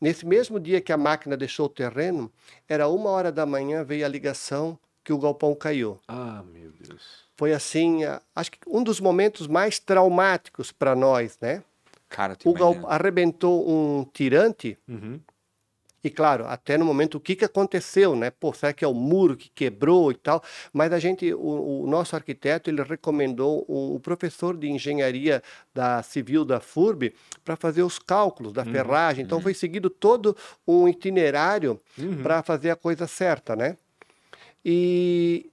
nesse mesmo dia que a máquina deixou o terreno, era uma hora da manhã, veio a ligação que o galpão caiu. Ah, meu Deus. Foi assim, acho que um dos momentos mais traumáticos para nós, né? Cara, O galpão imagina. arrebentou um tirante Uhum. e claro, até no momento o que, que aconteceu, né? Pô, será que é o muro que quebrou e tal? Mas a gente, o, o nosso arquiteto, ele recomendou o, o professor de engenharia da civil da FURB para fazer os cálculos da ferragem. Então foi seguido todo um itinerário Uhum. para fazer a coisa certa, né? E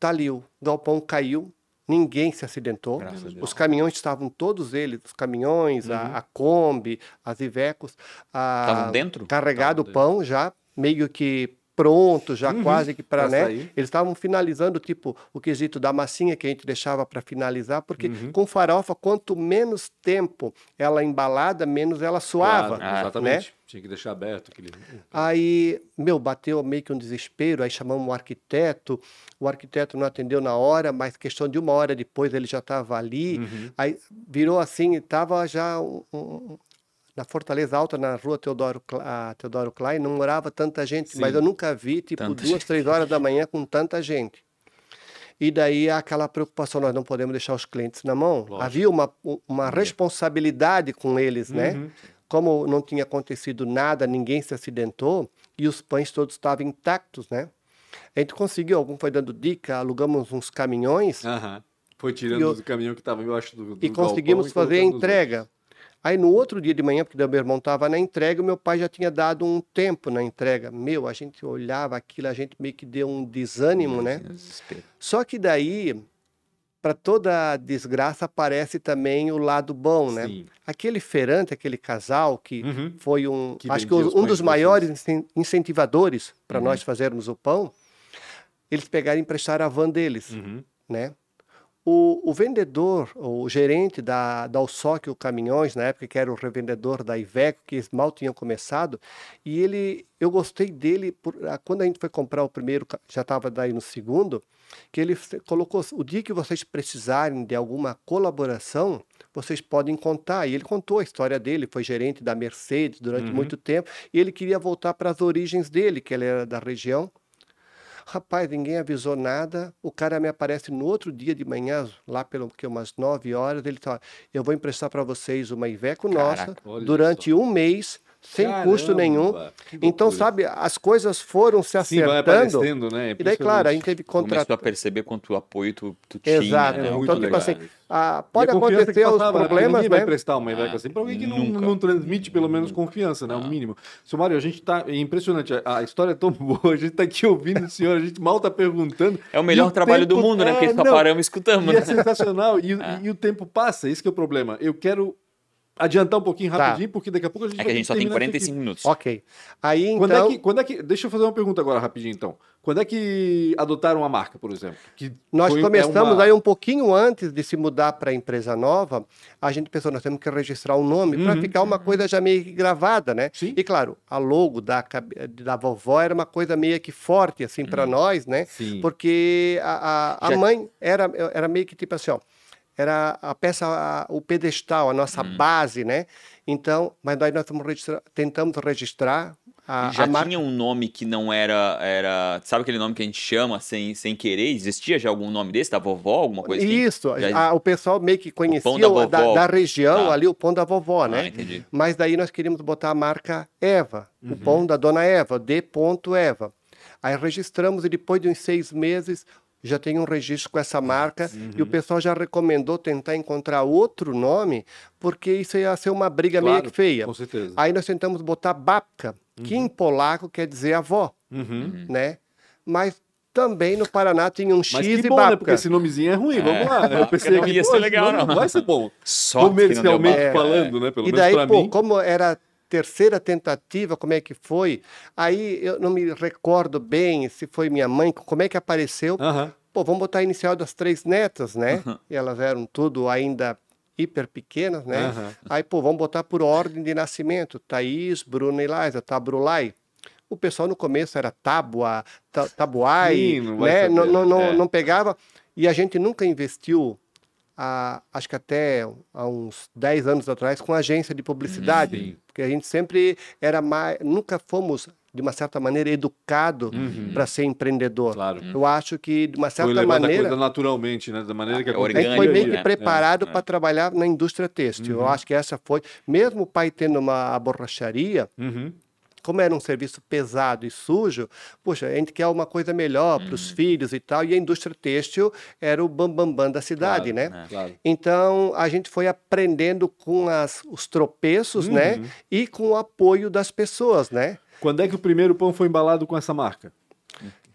tá ali, o galpão caiu, ninguém se acidentou. Deus. Os caminhões estavam todos eles, os caminhões, a, a Kombi, as Ivecos, a- Estavam dentro? carregado o pão já, meio que pronto, já Uhum, quase que para, né? sair. Eles estavam finalizando, tipo, o quesito da massinha que a gente deixava para finalizar, porque Uhum. com farofa, quanto menos tempo ela embalada, menos ela suava. Claro, Ah, exatamente. Tinha que deixar aberto aquele. Aí, meu, bateu meio que um desespero, aí chamamos o arquiteto, o arquiteto não atendeu na hora, mas questão de uma hora depois ele já estava ali, Uhum. aí virou assim, estava já um- um- na Fortaleza Alta, na rua Teodoro, Teodoro Klein, não morava tanta gente, mas Sim. eu nunca vi, tipo, Tanta duas, três horas da manhã com tanta gente. E daí aquela preocupação, nós não podemos deixar os clientes na mão. Lógico. Havia uma, uma responsabilidade com eles, né? Uhum. Como não tinha acontecido nada, ninguém se acidentou e os pães todos estavam intactos, né? A gente conseguiu, algum foi dando dica, alugamos uns caminhões Aham. Foi tirando eu- do caminhão que estava embaixo do, do e conseguimos fazer a entrega. Aí no outro dia de manhã, porque meu irmão estava na entrega, o meu pai já tinha dado um tempo na entrega. Meu, a gente olhava aquilo, a gente meio que deu um desânimo, né? Imagina, desespero. Só que daí, para toda desgraça, aparece também o lado bom, né? Sim. Aquele feirante, aquele casal que Uhum. foi um, Que acho que um, dos maiores incen- incentivadores para Uhum. nós fazermos o pão, eles pegaram e emprestaram a van deles, Uhum. né? O, o vendedor, o gerente da, da Alsoque Caminhões, na época que era o revendedor da Iveco, que mal tinham começado, e ele, eu gostei dele, por, ah, quando a gente foi comprar o primeiro, já estava daí no segundo, que ele colocou, o dia que vocês precisarem de alguma colaboração, vocês podem contar. E ele contou a história dele, foi gerente da Mercedes durante uhum. muito tempo, e ele queria voltar para as origens dele, que ele era da região, Rapaz, ninguém avisou nada. O cara me aparece no outro dia de manhã, lá pelo que umas 9 horas, ele fala: "Eu vou emprestar para vocês uma Iveco nossa durante só. um mês sem Caramba, custo nenhum. Então, sabe, as coisas foram se acertando. Sim, né? É e daí, claro, a gente teve contrato. Começou a perceber quanto apoio tu, tu Exato. tinha. Né? então, tipo assim, ah, pode acontecer os passava, problemas, ninguém né? vai prestar uma Iveco ah, assim para alguém que não, não, transmite pelo menos confiança, né? O ah. mínimo. Seu Mário, a gente tá... É impressionante, a, a, história é tão <laughs> boa, a gente tá aqui ouvindo o senhor, a gente mal tá perguntando. É o melhor trabalho tempo... do mundo, né? Porque é, só paramos e escutamos. E é sensacional, e, ah. <laughs> e o tempo passa, esse é o problema. Eu quero adiantar um pouquinho tá. rapidinho, tá. porque daqui a pouco a gente é vai que a gente só tem 45 minutos. Ok. Aí então. Quando é, que, quando é que. Deixa eu fazer uma pergunta agora rapidinho, então. Quando é que adotaram a marca, por exemplo? Que nós foi, começamos é uma... aí um pouquinho antes de se mudar para a empresa nova. A gente pensou, nós temos que registrar um nome uhum. para ficar uma coisa já meio que gravada, né? Sim. E claro, a logo da, da vovó era uma coisa meio que forte, assim, para uhum. nós, né? Sim. Porque a, a, a já... mãe era, era meio que tipo assim, ó era a peça, a, o pedestal, a nossa hum. base, né? Então, mas daí nós registrar, tentamos registrar a, e já a tinha um nome que não era, era. Sabe aquele nome que a gente chama sem, sem querer? Existia já algum nome desse, da vovó, alguma coisa assim? Isso, já... a, o pessoal meio que conhecia o da, da, da, região tá. ali, o pão da vovó, né? Ah, entendi. Mas daí nós queríamos botar a marca Eva, uhum. o pão da dona Eva, D. Eva. Aí registramos e depois de uns seis meses já tem um registro com essa marca uhum. e o pessoal já recomendou tentar encontrar outro nome, porque isso ia ser uma briga claro, meio que feia. Com certeza. Aí nós tentamos botar babka, uhum. que em polaco quer dizer avó, uhum. né? Mas também no Paraná tinha um X Mas que bom, babka. Né? Porque esse nomezinho é ruim, é, vamos lá. Eu pensei não que ia ser legal, não. não. vai ser bom. Só Comercialmente falando, né? Pelo e menos daí, pô, mim. como era terceira tentativa, como é que foi? Aí eu não me recordo bem se foi minha mãe, como é que apareceu. Uhum. Pô, vamos botar a inicial das três netas, né? Uhum. E elas eram tudo ainda hiper pequenas, né? Uhum. Aí, pô, vamos botar por ordem de nascimento. Thaís, Bruna e Liza, Tabrulai. O pessoal no começo era Tabua, Tabuai, Sim, não né? Não, não, não, é. não pegava. E a gente nunca investiu a, acho que até há uns 10 anos atrás, com agência de publicidade. Sim. Porque a gente sempre era mais. Nunca fomos, de uma certa maneira, educado uhum. para ser empreendedor. Claro. Eu acho que, de uma certa foi maneira. coisa naturalmente, né? Da maneira que é orgânico, A gente foi meio que né? preparado é, para é. trabalhar na indústria têxtil. Uhum. Eu acho que essa foi. Mesmo o pai tendo uma borracharia. Uhum como era um serviço pesado e sujo, puxa, a gente quer uma coisa melhor para os uhum. filhos e tal, e a indústria têxtil era o bambambam bam, bam da cidade, claro, né? É. Claro. Então, a gente foi aprendendo com as, os tropeços, né? uhum. né? E com o apoio das pessoas, né? Quando é que o primeiro pão foi embalado com essa marca?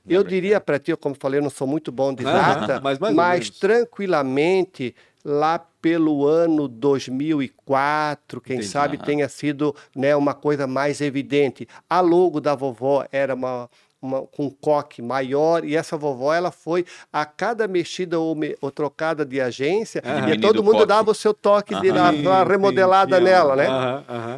Eu diria para ti, como falei, eu não sou muito bom de data, mas, mas tranquilamente lá pelo ano 2004, quem Entendi, sabe tenha sido né, uma coisa mais evidente. A logo da vovó era uma, uma, com um coque maior e essa vovó ela foi a cada mexida ou, me, ou trocada de agência e todo mundo coque. dava o seu toque uhum. de remodelada nela, né?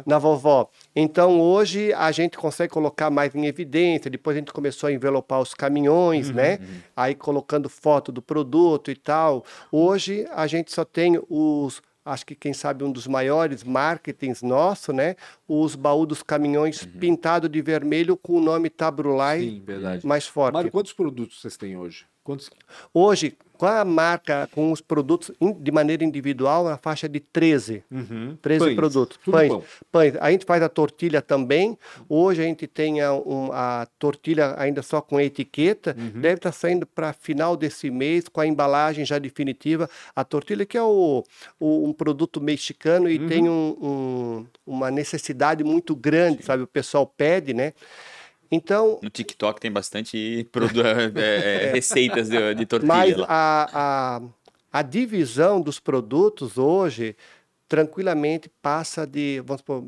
Na vovó. Então hoje a gente consegue colocar mais em evidência. Depois a gente começou a envelopar os caminhões, uhum, né? Uhum. Aí colocando foto do produto e tal. Hoje a gente só tem os acho que quem sabe um dos maiores marketings nosso, né? Os baús dos caminhões uhum. pintado de vermelho com o nome Tabrulai Sim, verdade. mais forte. Mário, quantos produtos vocês têm hoje? Quantos... Hoje, com a marca, com os produtos de maneira individual, na faixa de 13. Uhum. 13 pães, produtos. Pães, pães. A gente faz a tortilha também. Hoje a gente tem a, um, a tortilha ainda só com etiqueta. Uhum. Deve estar saindo para final desse mês, com a embalagem já definitiva. A tortilha, que é o, o um produto mexicano e uhum. tem um, um, uma necessidade muito grande, sabe? O pessoal pede, né? Então. No TikTok tem bastante <laughs> é, é, receitas de, de tortilha. Mas a, a, a divisão dos produtos hoje tranquilamente passa de, vamos supor,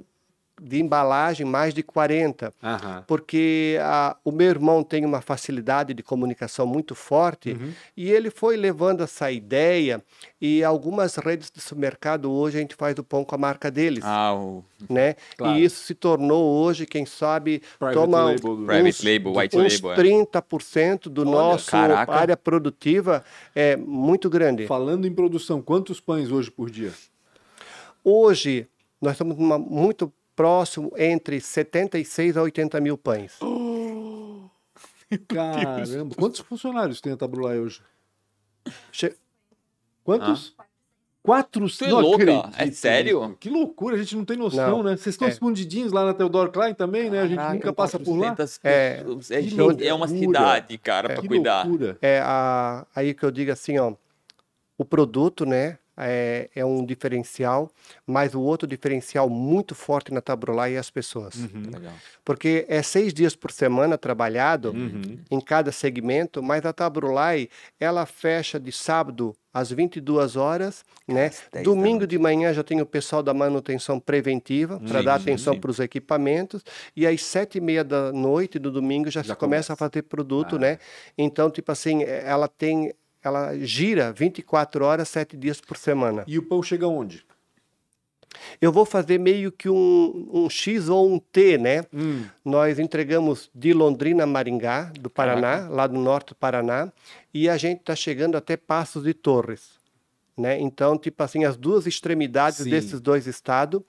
de embalagem mais de 40. Aham. Porque a, o meu irmão tem uma facilidade de comunicação muito forte Uhum. e ele foi levando essa ideia e algumas redes de supermercado hoje a gente faz o pão com a marca deles, Ah, o né? Claro. E isso se tornou hoje, quem sabe, Private toma label Private uns, label, white uns label, é. 30% do Olha, nosso caraca. área produtiva é muito grande. Falando em produção, quantos pães hoje por dia? Hoje, nós estamos numa- muito próximo entre 76 a 80 mil pães. <gasps> Caramba, quantos funcionários tem a Tabrulai hoje? Che- Quantos? Quatro? Tu é Não louca? acredito É sério? Que loucura, a gente não tem noção, Não, né? Vocês estão é. escondidinhos lá na Theodore Klein também, né? A gente Caraca, nunca passa por lá. 400 É. É, é uma cidade, cara, pra Que cuidar. loucura. É a, aí que eu digo assim, ó, o produto, né, é, é um diferencial, mas o outro diferencial muito forte na Tabrolai é as pessoas. Uhum. Legal. Porque é seis dias por semana trabalhado Uhum. em cada segmento, mas a Tabrolai, ela fecha de sábado às 22 horas, né? 10 da Domingo de manhã já tem o pessoal da manutenção preventiva para dar atenção para os equipamentos e às sete e meia da noite do domingo já, Já começa, começa. a fazer produto, Ah. né? Então, tipo assim, ela tem, ela gira 24 horas, sete dias por semana. E o pão chega onde? Eu vou fazer meio que um, um X ou um T, né? Hum. Nós entregamos de Londrina a Maringá, do Paraná, lá do norte do Paraná, e a gente está chegando até Passos de Torres. Né? Então, tipo assim, as duas extremidades Sim. desses dois estados.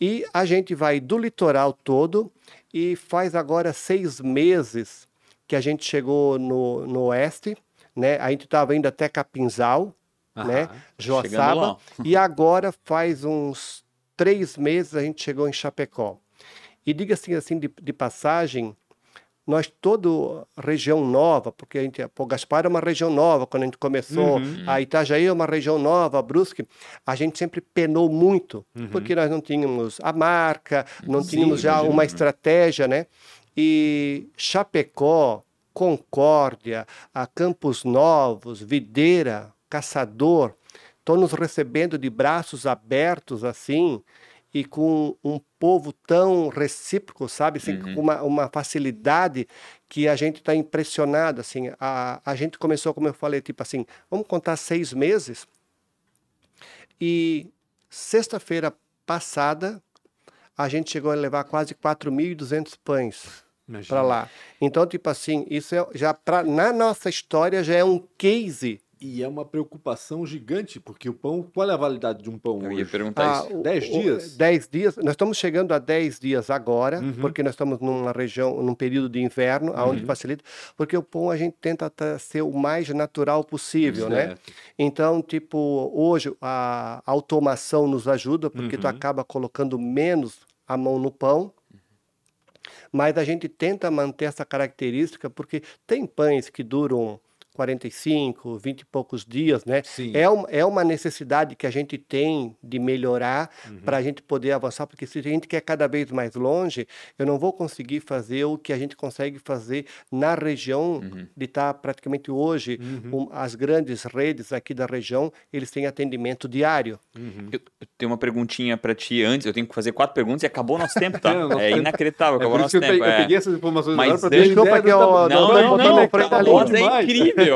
E a gente vai do litoral todo e faz agora seis meses que a gente chegou no, no oeste, né? A gente estava indo até Capinzal, né? Aham. Joaçaba. <laughs> E agora faz uns três meses a gente chegou em Chapecó. E diga assim, assim de, de passagem, nós toda região nova, porque a gente, pô, Gaspar é uma região nova, quando a gente começou, Uhum. a Itajaí é uma região nova, Brusque, a gente sempre penou muito, Uhum. porque nós não tínhamos a marca, não Sim, tínhamos já imagino, uma né? estratégia, né? E Chapecó, Concórdia, a Campos Novos, Videira, Caçador, estão nos recebendo de braços abertos assim e com um povo tão recíproco, sabe? Assim, Uhum. Com uma, uma facilidade que a gente está impressionado, assim. A, a gente começou, como eu falei, tipo assim, vamos contar seis meses. E sexta-feira passada, a gente chegou a levar quase 4.200 pães. Para lá. Então, tipo assim, isso é, já pra, na nossa história já é um case. E é uma preocupação gigante, porque o pão, qual é a validade de um pão Eu ia hoje? perguntar Ah, isso. o- 10 o- dias? 10 dias. Nós estamos chegando a 10 dias agora, Uhum. porque nós estamos numa região, num período de inverno, aonde Uhum. facilita, porque o pão a gente tenta ser o mais natural possível, né? Certo. Então, tipo, hoje a automação nos ajuda, porque tu Uhum. acaba colocando menos a mão no pão. Mas a gente tenta manter essa característica, porque tem pães que duram 45, 20 e poucos dias, né? Sim. É, um, é uma necessidade que a gente tem de melhorar Uhum. para a gente poder avançar, porque se a gente quer cada vez mais longe, eu não vou conseguir fazer o que a gente consegue fazer na região Uhum. de estar praticamente hoje. Uhum. um- as grandes redes aqui da região, eles têm atendimento diário. Uhum. Eu, eu tenho uma perguntinha pra ti antes. Eu tenho que fazer quatro perguntas e acabou o nosso tempo, tá? <laughs> É, É inacreditável, É acabou que nosso eu, tempo. peguei, eu é. peguei essas informações Mas agora para deixa ter eu ideia pegar do o- tamanho. Não, Não, não, não, não, pra tá ele bom, ali. é demais.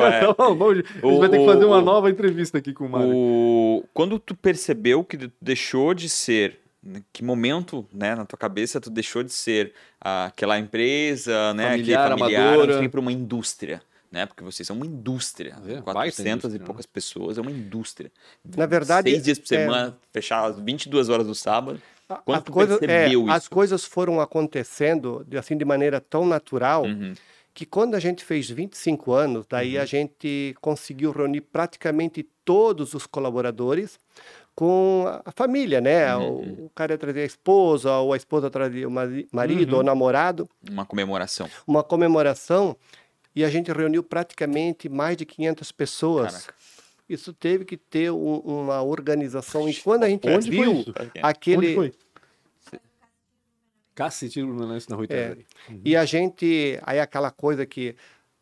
<laughs> é. Então, vamos- a gente vai ter que fazer uma O- nova entrevista aqui com o Mário. O... Quando tu percebeu que tu deixou de ser, né, que momento, né, na tua cabeça tu deixou de ser ah, aquela empresa, né, Familiar, aquele familiar, para uma indústria, né? Porque vocês são uma indústria, É, baita 400 indústria, e né? poucas pessoas, é uma indústria. Na verdade, Seis dias por é- semana, fechar às 22 horas do sábado. Quando as tu coisas, é, percebeu as isso? coisas foram acontecendo de, assim de maneira tão natural Uhum. Que quando a gente fez 25 anos, daí Uhum. a gente conseguiu reunir praticamente todos os colaboradores com a família, né? Uhum. O, o cara trazia a esposa, ou a esposa trazia o mari- marido Uhum. ou namorado, Uma comemoração. uma comemoração, e a gente reuniu praticamente mais de 500 pessoas. Caraca. Isso teve que ter um- uma organização. E quando a gente Onde foi viu isso? aquele. Onde foi? Cacete Lunanense na Rua É. Itajaí. E a gente, aí aquela coisa que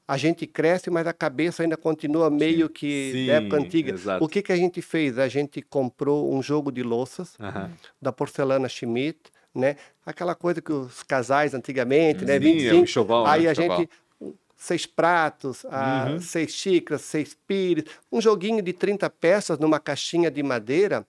a gente cresce, mas a cabeça ainda continua meio que Sim, da época antiga. exato. O que, que a gente fez? A gente comprou um jogo de louças Aham. da porcelana Schmidt, né? Aquela coisa que os casais antigamente, né? Sim, é o 25, enxoval, né? aí a Enxoval. gente seis pratos, ah, Uhum. seis xícaras, seis pires, um joguinho de 30 peças numa caixinha de madeira.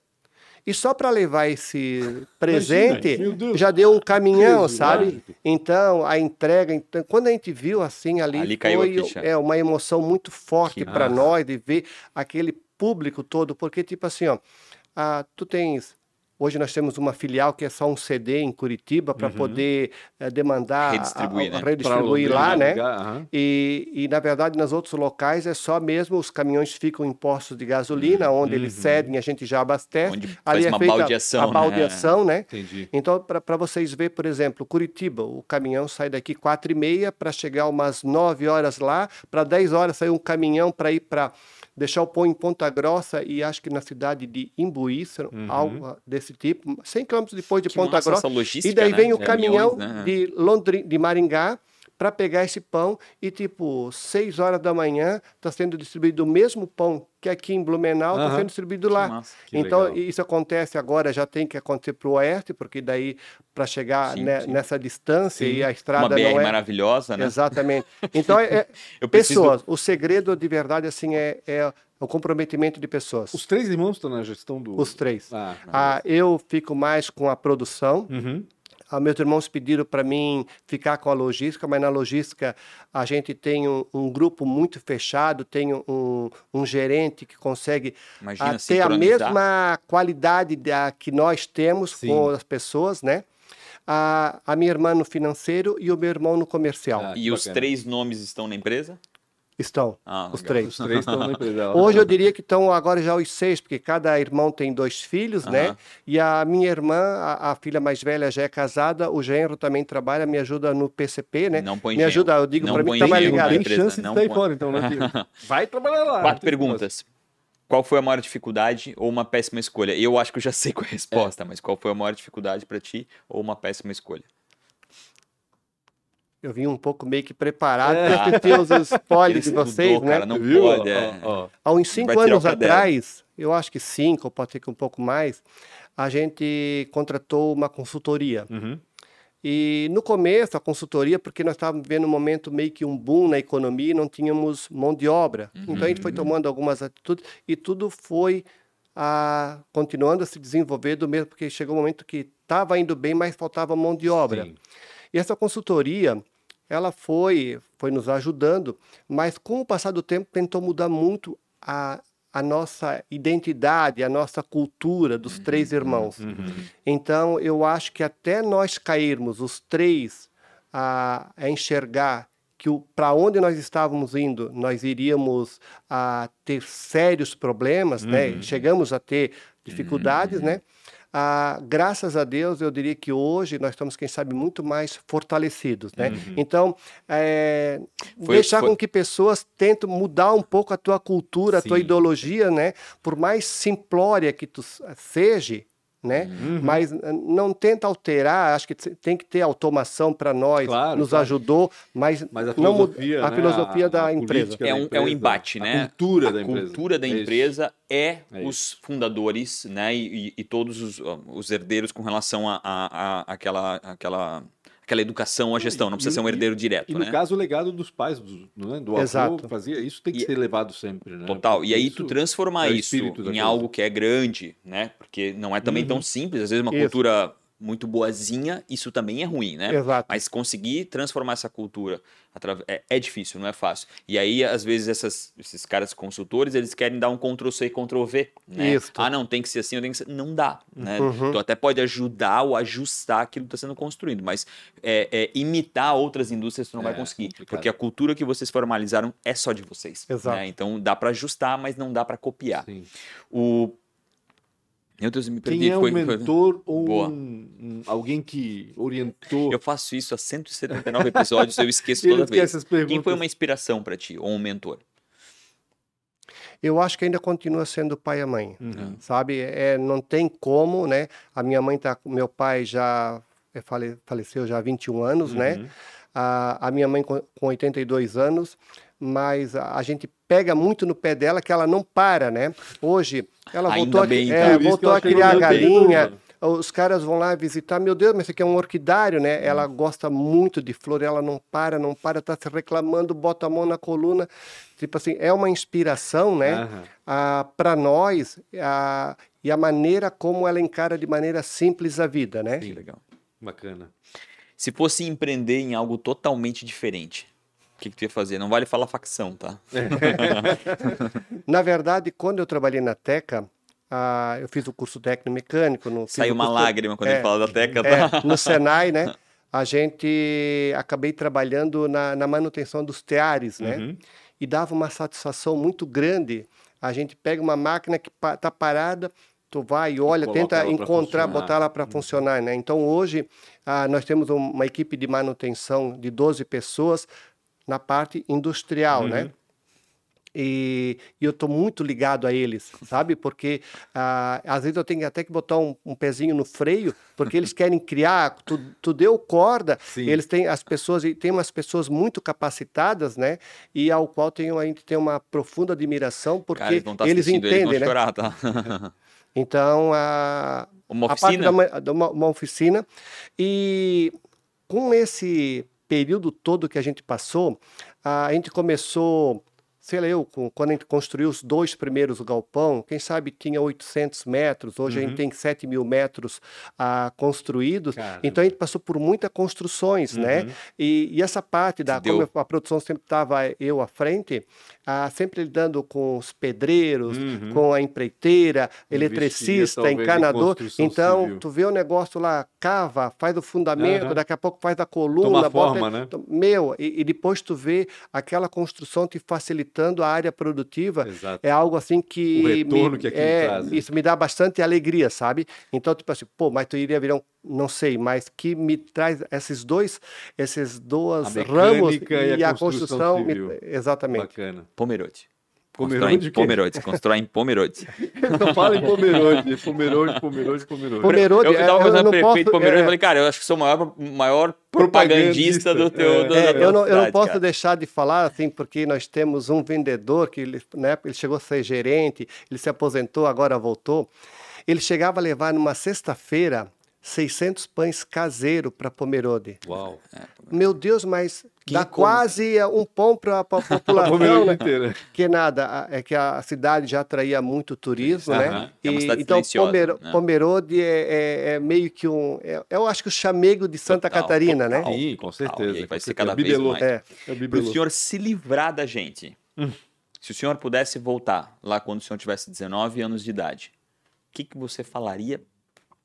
E só para levar esse presente, Deus. já deu um caminhão, Peso, sabe? lógico. Então, a entrega, então, quando a gente viu assim ali, Ali caiu a foi ficha. é, uma emoção muito forte para nós de ver aquele público todo, porque tipo assim, ó, ah, tu tens Hoje nós temos uma filial que é só um CD em Curitiba para poder eh, demandar, a- Redistribuir, a- né? redistribuir lá, né? aham. E, e, na verdade, nos outros locais é só mesmo os caminhões ficam em postos de gasolina, onde eles cedem, a gente já abastece. Onde faz uma baldeação, a né? baldeação, né? Entendi. Então, para vocês verem, por exemplo, Curitiba, o caminhão sai daqui quatro e meia para chegar umas 9 horas lá, para 10 horas sair um caminhão para ir para deixar o pão em Ponta Grossa e acho que na cidade de Imbuí, se- algo desse tipo, 100 quilômetros depois de Que Ponta massa Grossa. E daí né? vem o De caminhão caminhões, né? de Londrina, de Maringá para pegar esse pão e tipo, 6 horas da manhã está sendo distribuído o mesmo pão que aqui em Blumenau está Aham. sendo distribuído Que lá. massa. Que então, legal. isso acontece agora, já tem que acontecer para o oeste, porque daí, para chegar Sim, né, sim. nessa distância Sim. e a Uma estrada BR não é... maravilhosa, né? Exatamente. <laughs> Então, é, é <laughs> preciso- pessoas. O segredo, de verdade, assim, é, é o comprometimento de pessoas. Os três irmãos estão na gestão do. Os três. Ah, Ah, eu fico mais com a produção. uhum. Ah, meus irmãos pediram para mim ficar com a logística, mas na logística a gente tem um, um grupo muito fechado, tem um, um gerente que consegue Imagina ah, ter a mesma qualidade da, que nós temos Sim. com as pessoas, né? A, a minha irmã no financeiro e o meu irmão no comercial. Ah, E que os bacana. três nomes estão na empresa? Estão, Ah, os três. Os três estão na empresa. <laughs> Hoje eu diria que estão agora já os seis, porque cada irmão tem dois filhos, né? E a minha irmã, a, a filha mais velha, já é casada, o genro também trabalha, me ajuda no PCP, né? Não põe me ajuda, eu digo para mim que tá mais ligado. Tem chance de sair põe. fora, então, né? <laughs> Vai trabalhar lá. Quatro perguntas. Qual foi a maior dificuldade ou uma péssima escolha? Eu acho que eu já sei qual é a resposta, mas qual foi a maior dificuldade para ti ou uma péssima escolha? Eu vim um pouco meio que preparado É. para assistir os spoilers de vocês, estudou, né? cara, não Viu? pode. É. ó, ó. Há uns cinco anos atrás, eu acho que cinco, ou pode ser que um pouco mais, a gente contratou uma consultoria. Uhum. E no começo, a consultoria, porque nós estávamos vivendo um momento meio que um boom na economia e não tínhamos mão de obra. Então a gente foi tomando algumas atitudes e tudo foi ah, continuando a se desenvolver do mesmo, porque chegou um momento que estava indo bem, mas faltava mão de obra. Sim. E essa consultoria, ela foi, foi nos ajudando, mas com o passar do tempo tentou mudar muito a, a nossa identidade, a nossa cultura dos três irmãos. Então, eu acho que até nós cairmos, os três, a, a enxergar que para onde nós estávamos indo, nós iríamos a ter sérios problemas, né? Chegamos a ter dificuldades, né? Ah, graças a Deus, eu diria que hoje nós estamos, quem sabe, muito mais fortalecidos, né? Então, é, Foi- deixar foi- com que pessoas tentem mudar um pouco a tua cultura, a tua Sim. ideologia, né? Por mais simplória que tu seja, né? Uhum. Mas eh, não tenta alterar, acho que tem que ter automação para nós, Claro, nos claro. ajudou, mas, Mas a não filosofia, a né, filosofia a- da a empresa. É da um, é um empresa, embate, a né? cultura a da empresa. cultura da É empresa é, É os fundadores, né? E, e- e todos os, os herdeiros com relação a, a, a- aquela, aquela, aquela educação à gestão. Não precisa E- ser um herdeiro E direto, no né? caso, o legado dos pais, do, né, do avô, Exato. fazia isso tem que E- ser levado sempre, né? Total. Porque E aí tu transformar é isso em coisa. algo que é grande, né? Porque não é também tão simples. Às vezes uma Isso. cultura muito boazinha, isso também é ruim, né? Exato. Mas conseguir transformar essa cultura é, é difícil, não é fácil. E aí, às vezes, essas- esses caras consultores, eles querem dar um Ctrl-C e Ctrl-V, né? Isso. Ah, não, tem que ser assim, ou tem que ser... Não dá, né? Uhum. Tu até pode ajudar ou ajustar aquilo que está sendo construído, mas é, é, imitar outras indústrias tu não É, vai conseguir. complicado. Porque a cultura que vocês formalizaram é só de vocês. Exato. né? Então, dá para ajustar, mas não dá para copiar. Sim. O... Meu Deus, eu me perdi. Quem é um foi- foi- mentor ou Boa. um, um- alguém que orientou? Eu faço isso há 179 episódios, eu esqueço <laughs> toda esquece vez. Quem foi uma inspiração para ti, ou um mentor? Eu acho que ainda continua sendo o pai e a mãe. Uhum. sabe? É, não tem como, né? A minha mãe tá, meu pai já é, fale- faleceu já há 21 anos, Uhum. né? A, a minha mãe com, com 82 anos, mas a, a gente pega muito no pé dela que ela não para, né? Hoje ela Ainda voltou, a, bem, é, então. Isso que voltou a criar a galinha. pergunto. os caras vão lá visitar, meu Deus, mas isso aqui é um orquidário, né? Ela gosta muito de flor, ela não para, não para, tá se reclamando, bota a mão na coluna. Tipo assim, é uma inspiração, né? Aham. Ah, para nós ah, e a maneira como ela encara de maneira simples a vida, né? Que legal. Bacana. Se fosse empreender em algo totalmente diferente, o que, que tu ia fazer? Não vale falar facção, tá? <laughs> Na verdade, quando eu trabalhei na Teca, ah, eu fiz o curso técnico mecânico. No, Saiu uma curso- lágrima quando é, ele fala da Teca, É, tá? no Senai, né? A gente acabei trabalhando na, na manutenção dos teares, né? Uhum. E dava uma satisfação muito grande. A gente pega uma máquina que pa- tá parada, tu vai e olha, Coloca tenta encontrar, botar ela para funcionar, né? Então hoje ah, nós temos um- uma equipe de manutenção de 12 pessoas na parte industrial, né? E, e eu estou muito ligado a eles, sabe? Porque ah, às vezes eu tenho até que botar um, um pezinho no freio, porque eles querem criar. Tu, tu deu corda, Sim. eles têm as pessoas, e tem umas pessoas muito capacitadas, né? E ao qual tem, a gente tem uma profunda admiração, porque Cara, eles estar eles entendem, eles né? chorar, tá? <laughs> Então, a, Uma a parte oficina? da uma, uma oficina. E com esse período todo que a gente passou, a gente começou, sei lá, eu, quando a gente construiu os dois primeiros galpão, quem sabe tinha 800 metros, hoje a Uhum. gente tem 7 mil metros ah, construídos. Caramba. Então a gente passou por muitas construções, né? Uhum. E, e essa parte da, como a produção sempre estava eu à frente, ah, sempre lidando com os pedreiros, Uhum. com a empreiteira, eletricista, encanador. Então, civil. tu vê o negócio lá, cava, faz o fundamento, daqui a pouco faz a coluna, Toma bota- forma, né? Meu, e, e depois tu vê aquela construção te facilitando a área produtiva. Exato. É algo assim que. O retorno me- que aquilo é, traz, né? Isso me dá bastante alegria, sabe? Então, tipo assim, pô, mas tu iria virar um. Não sei, mas que me traz esses dois, esses dois ramos mecânica e a construção me- civil. exatamente. Bacana. Pomerode. Pomerode? Pomerode. Constrói em Pomerode. <laughs> Não fala em Pomerode. Pomerode, Pomerode, Pomerode. Pomerode, eu, eu tava é, conversando não com o prefeito posso- Pomerode e é, falei, cara, eu acho que sou o maior, maior Propagandista. propagandista do teu. É. do- É, da eu, não, eu não posso cara. deixar de falar assim, porque nós temos um vendedor que ele, né, ele chegou a ser gerente, ele se aposentou, agora voltou. Ele chegava a levar numa sexta-feira 600 pães caseiro para Pomerode. Uau. Meu Deus, mas Que dá como? quase um pão para a população, <laughs> Pomerode né? inteira. Que nada, é que a cidade já atraía muito turismo, né? É uma cidade então, silenciosa, Pomero- né? Pomerode é, é- é meio que um. é- eu acho que o chamego de Santa Total, Catarina, né? total. Sim, com certeza. E vai com ser certeza. cada vez Bibelô. mais. É. É o Para o bibelô. senhor se livrar da gente, se o senhor pudesse voltar lá quando o senhor tivesse 19 anos de idade, o que, que você falaria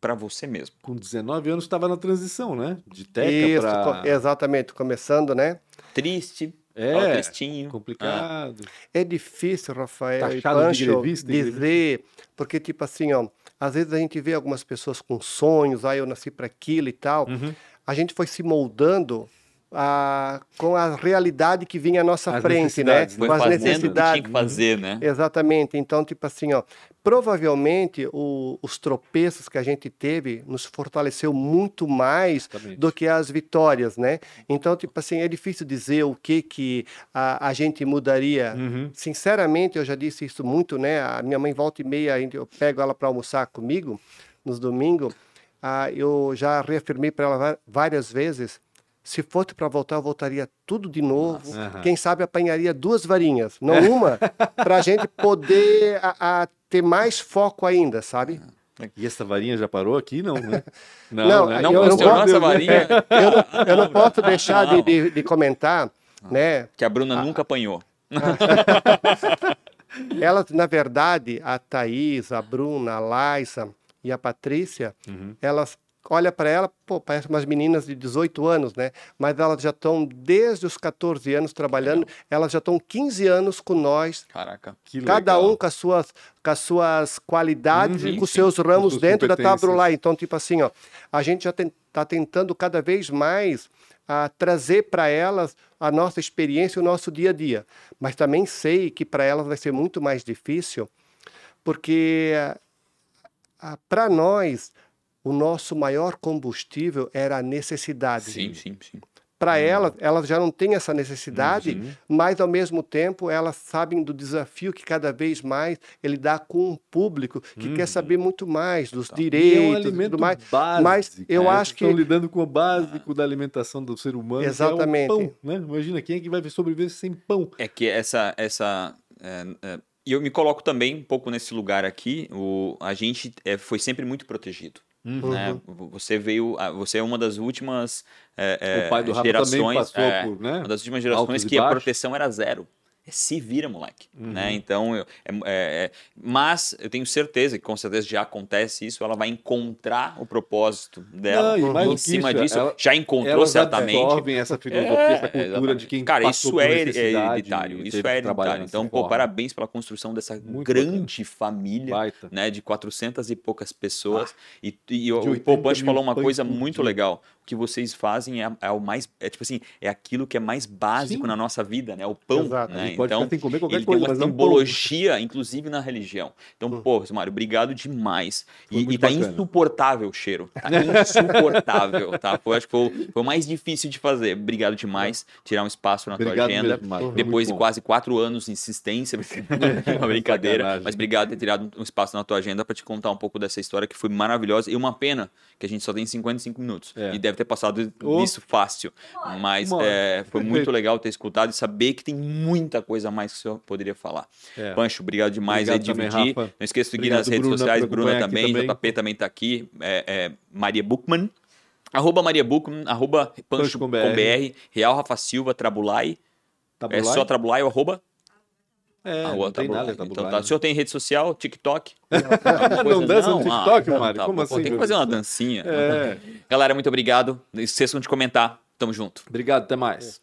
para você mesmo? Com 19 anos estava na transição, né? De teca Isso, para... exatamente, começando, né? Triste, É, tristinho. complicado. É difícil, Rafael e Taxado de Pancho, grevista, dizer, porque tipo assim, ó, às vezes a gente vê algumas pessoas com sonhos, ah, eu nasci para aquilo e tal. Uhum. A gente foi se moldando ah, com a realidade que vinha à nossa As frente, né? necessidades, né? Foi Com as que tinha necessidades. que fazer, né? Exatamente. Então, tipo assim, ó, provavelmente o- os tropeços que a gente teve nos fortaleceu muito mais Exatamente. do que as vitórias, né? Então, tipo assim, é difícil dizer o que que a, a gente mudaria. Uhum. Sinceramente, eu já disse isso muito, né? A minha mãe volta e meia, eu pego ela para almoçar comigo nos domingos. Ah, eu já reafirmei para ela várias vezes. Se fosse para voltar, eu voltaria tudo de novo. Aham. Quem sabe apanharia duas varinhas, não uma, <laughs> para a gente poder a, a ter mais foco ainda, sabe? E essa varinha já parou aqui? Não, né? <laughs> Não, né? Não eu não posso- essa varinha <laughs> Eu não, eu não posso deixar de, Não. de, de comentar, né? que a Bruna nunca apanhou. <laughs> Elas, na verdade, a Thaís, a Bruna, a Laisa e a Patrícia, Uhum. elas olha para ela, pô, parece umas meninas de 18 anos, né? Mas elas já estão desde os 14 anos trabalhando, elas já estão 15 anos com nós, Caraca. Que cada legal. um com as suas, com as suas qualidades Uhum, e com os seus ramos suas dentro da competências. Tabrulá. Então, tipo assim, ó, a gente já está tentando cada vez mais a trazer para elas a nossa experiência, o nosso dia a dia. Mas também sei que para elas vai ser muito mais difícil, porque para nós o nosso maior combustível era a necessidade. Sim, sim, sim. Para Hum. elas, elas já não têm essa necessidade, Uhum. mas ao mesmo tempo elas sabem do desafio que cada vez mais ele dá com um público que quer saber muito mais dos Uhum. E é um direitos tudo mais. básico. mas eu cara. acho Eles Estão que- lidando com o básico da alimentação do ser humano. que Exatamente. É pão, né? Imagina, quem é que vai sobreviver sem pão? É que essa. essa é, é, e eu me coloco também um pouco nesse lugar aqui. O, a gente é, foi sempre muito protegido. Uhum. né? Você veio. ah, Você é uma das últimas é, O pai do é, Rafa gerações. também passou é, por, né? Uma das últimas gerações que a proteção era zero. É se vira, moleque. Uhum. Né? Então, eu- é- é- é- mas eu tenho certeza que com certeza já acontece isso. Ela vai encontrar o propósito dela Não, e em cima isso, disso. ela- já encontrou certamente. absorvem essa filosofia, É, essa cultura de quem Cara, isso é necessidade hereditário. e Isso é hereditário. Então, pô, forma. parabéns pela construção dessa Muito grande família, Baita. né? De 400 e poucas pessoas. e e Ah, de o, 80 o Popante mil falou uma coisa muito legal. Que vocês fazem é, é o mais. É tipo assim, é aquilo que é mais básico Sim. na nossa vida, né? O pão. Exato. Né? pode Então, sem comer qualquer ele coisa, tem uma mas não pão. simbologia, inclusive na religião. Então, pô, Mário, obrigado demais. Foi E, e tá bacana. insuportável o cheiro. Tá <laughs> insuportável, tá? Foi, acho que foi, o- foi o mais difícil de fazer. Obrigado demais. Tirar um espaço na tua Obrigado agenda. mesmo, Mário. Depois de quase quatro anos de insistência, <laughs> uma brincadeira, Sacanagem. mas obrigado por ter tirado um espaço na tua agenda para te contar um pouco dessa história que foi maravilhosa e uma pena que a gente só tem 55 minutos É. e deve ter passado Oh. isso fácil, mas é, foi muito <laughs> legal ter escutado e saber que tem muita coisa a mais que o senhor poderia falar. É. Pancho, obrigado demais Obrigado aí também, dividir. Rafa. Não esqueça de seguir Obrigado, nas redes Bruna, sociais, Bruna também, também. JP também tá aqui, é, é, Maria Buchmann. Arroba Maria Buchmann, arroba Pancho Pancho com com BR. BR, Real Rafa Silva, Trabulai. É só Trabulai ou arroba? É, não tem Trabulai. nada, tá Então tá. O senhor tem rede social, TikTok? <laughs> Não dança no TikTok, Ah, Mário? tá, Como pô, assim, Tem que fazer uma dancinha. É. Galera, muito obrigado. Não esqueçam de comentar. Tamo junto. Obrigado, até mais.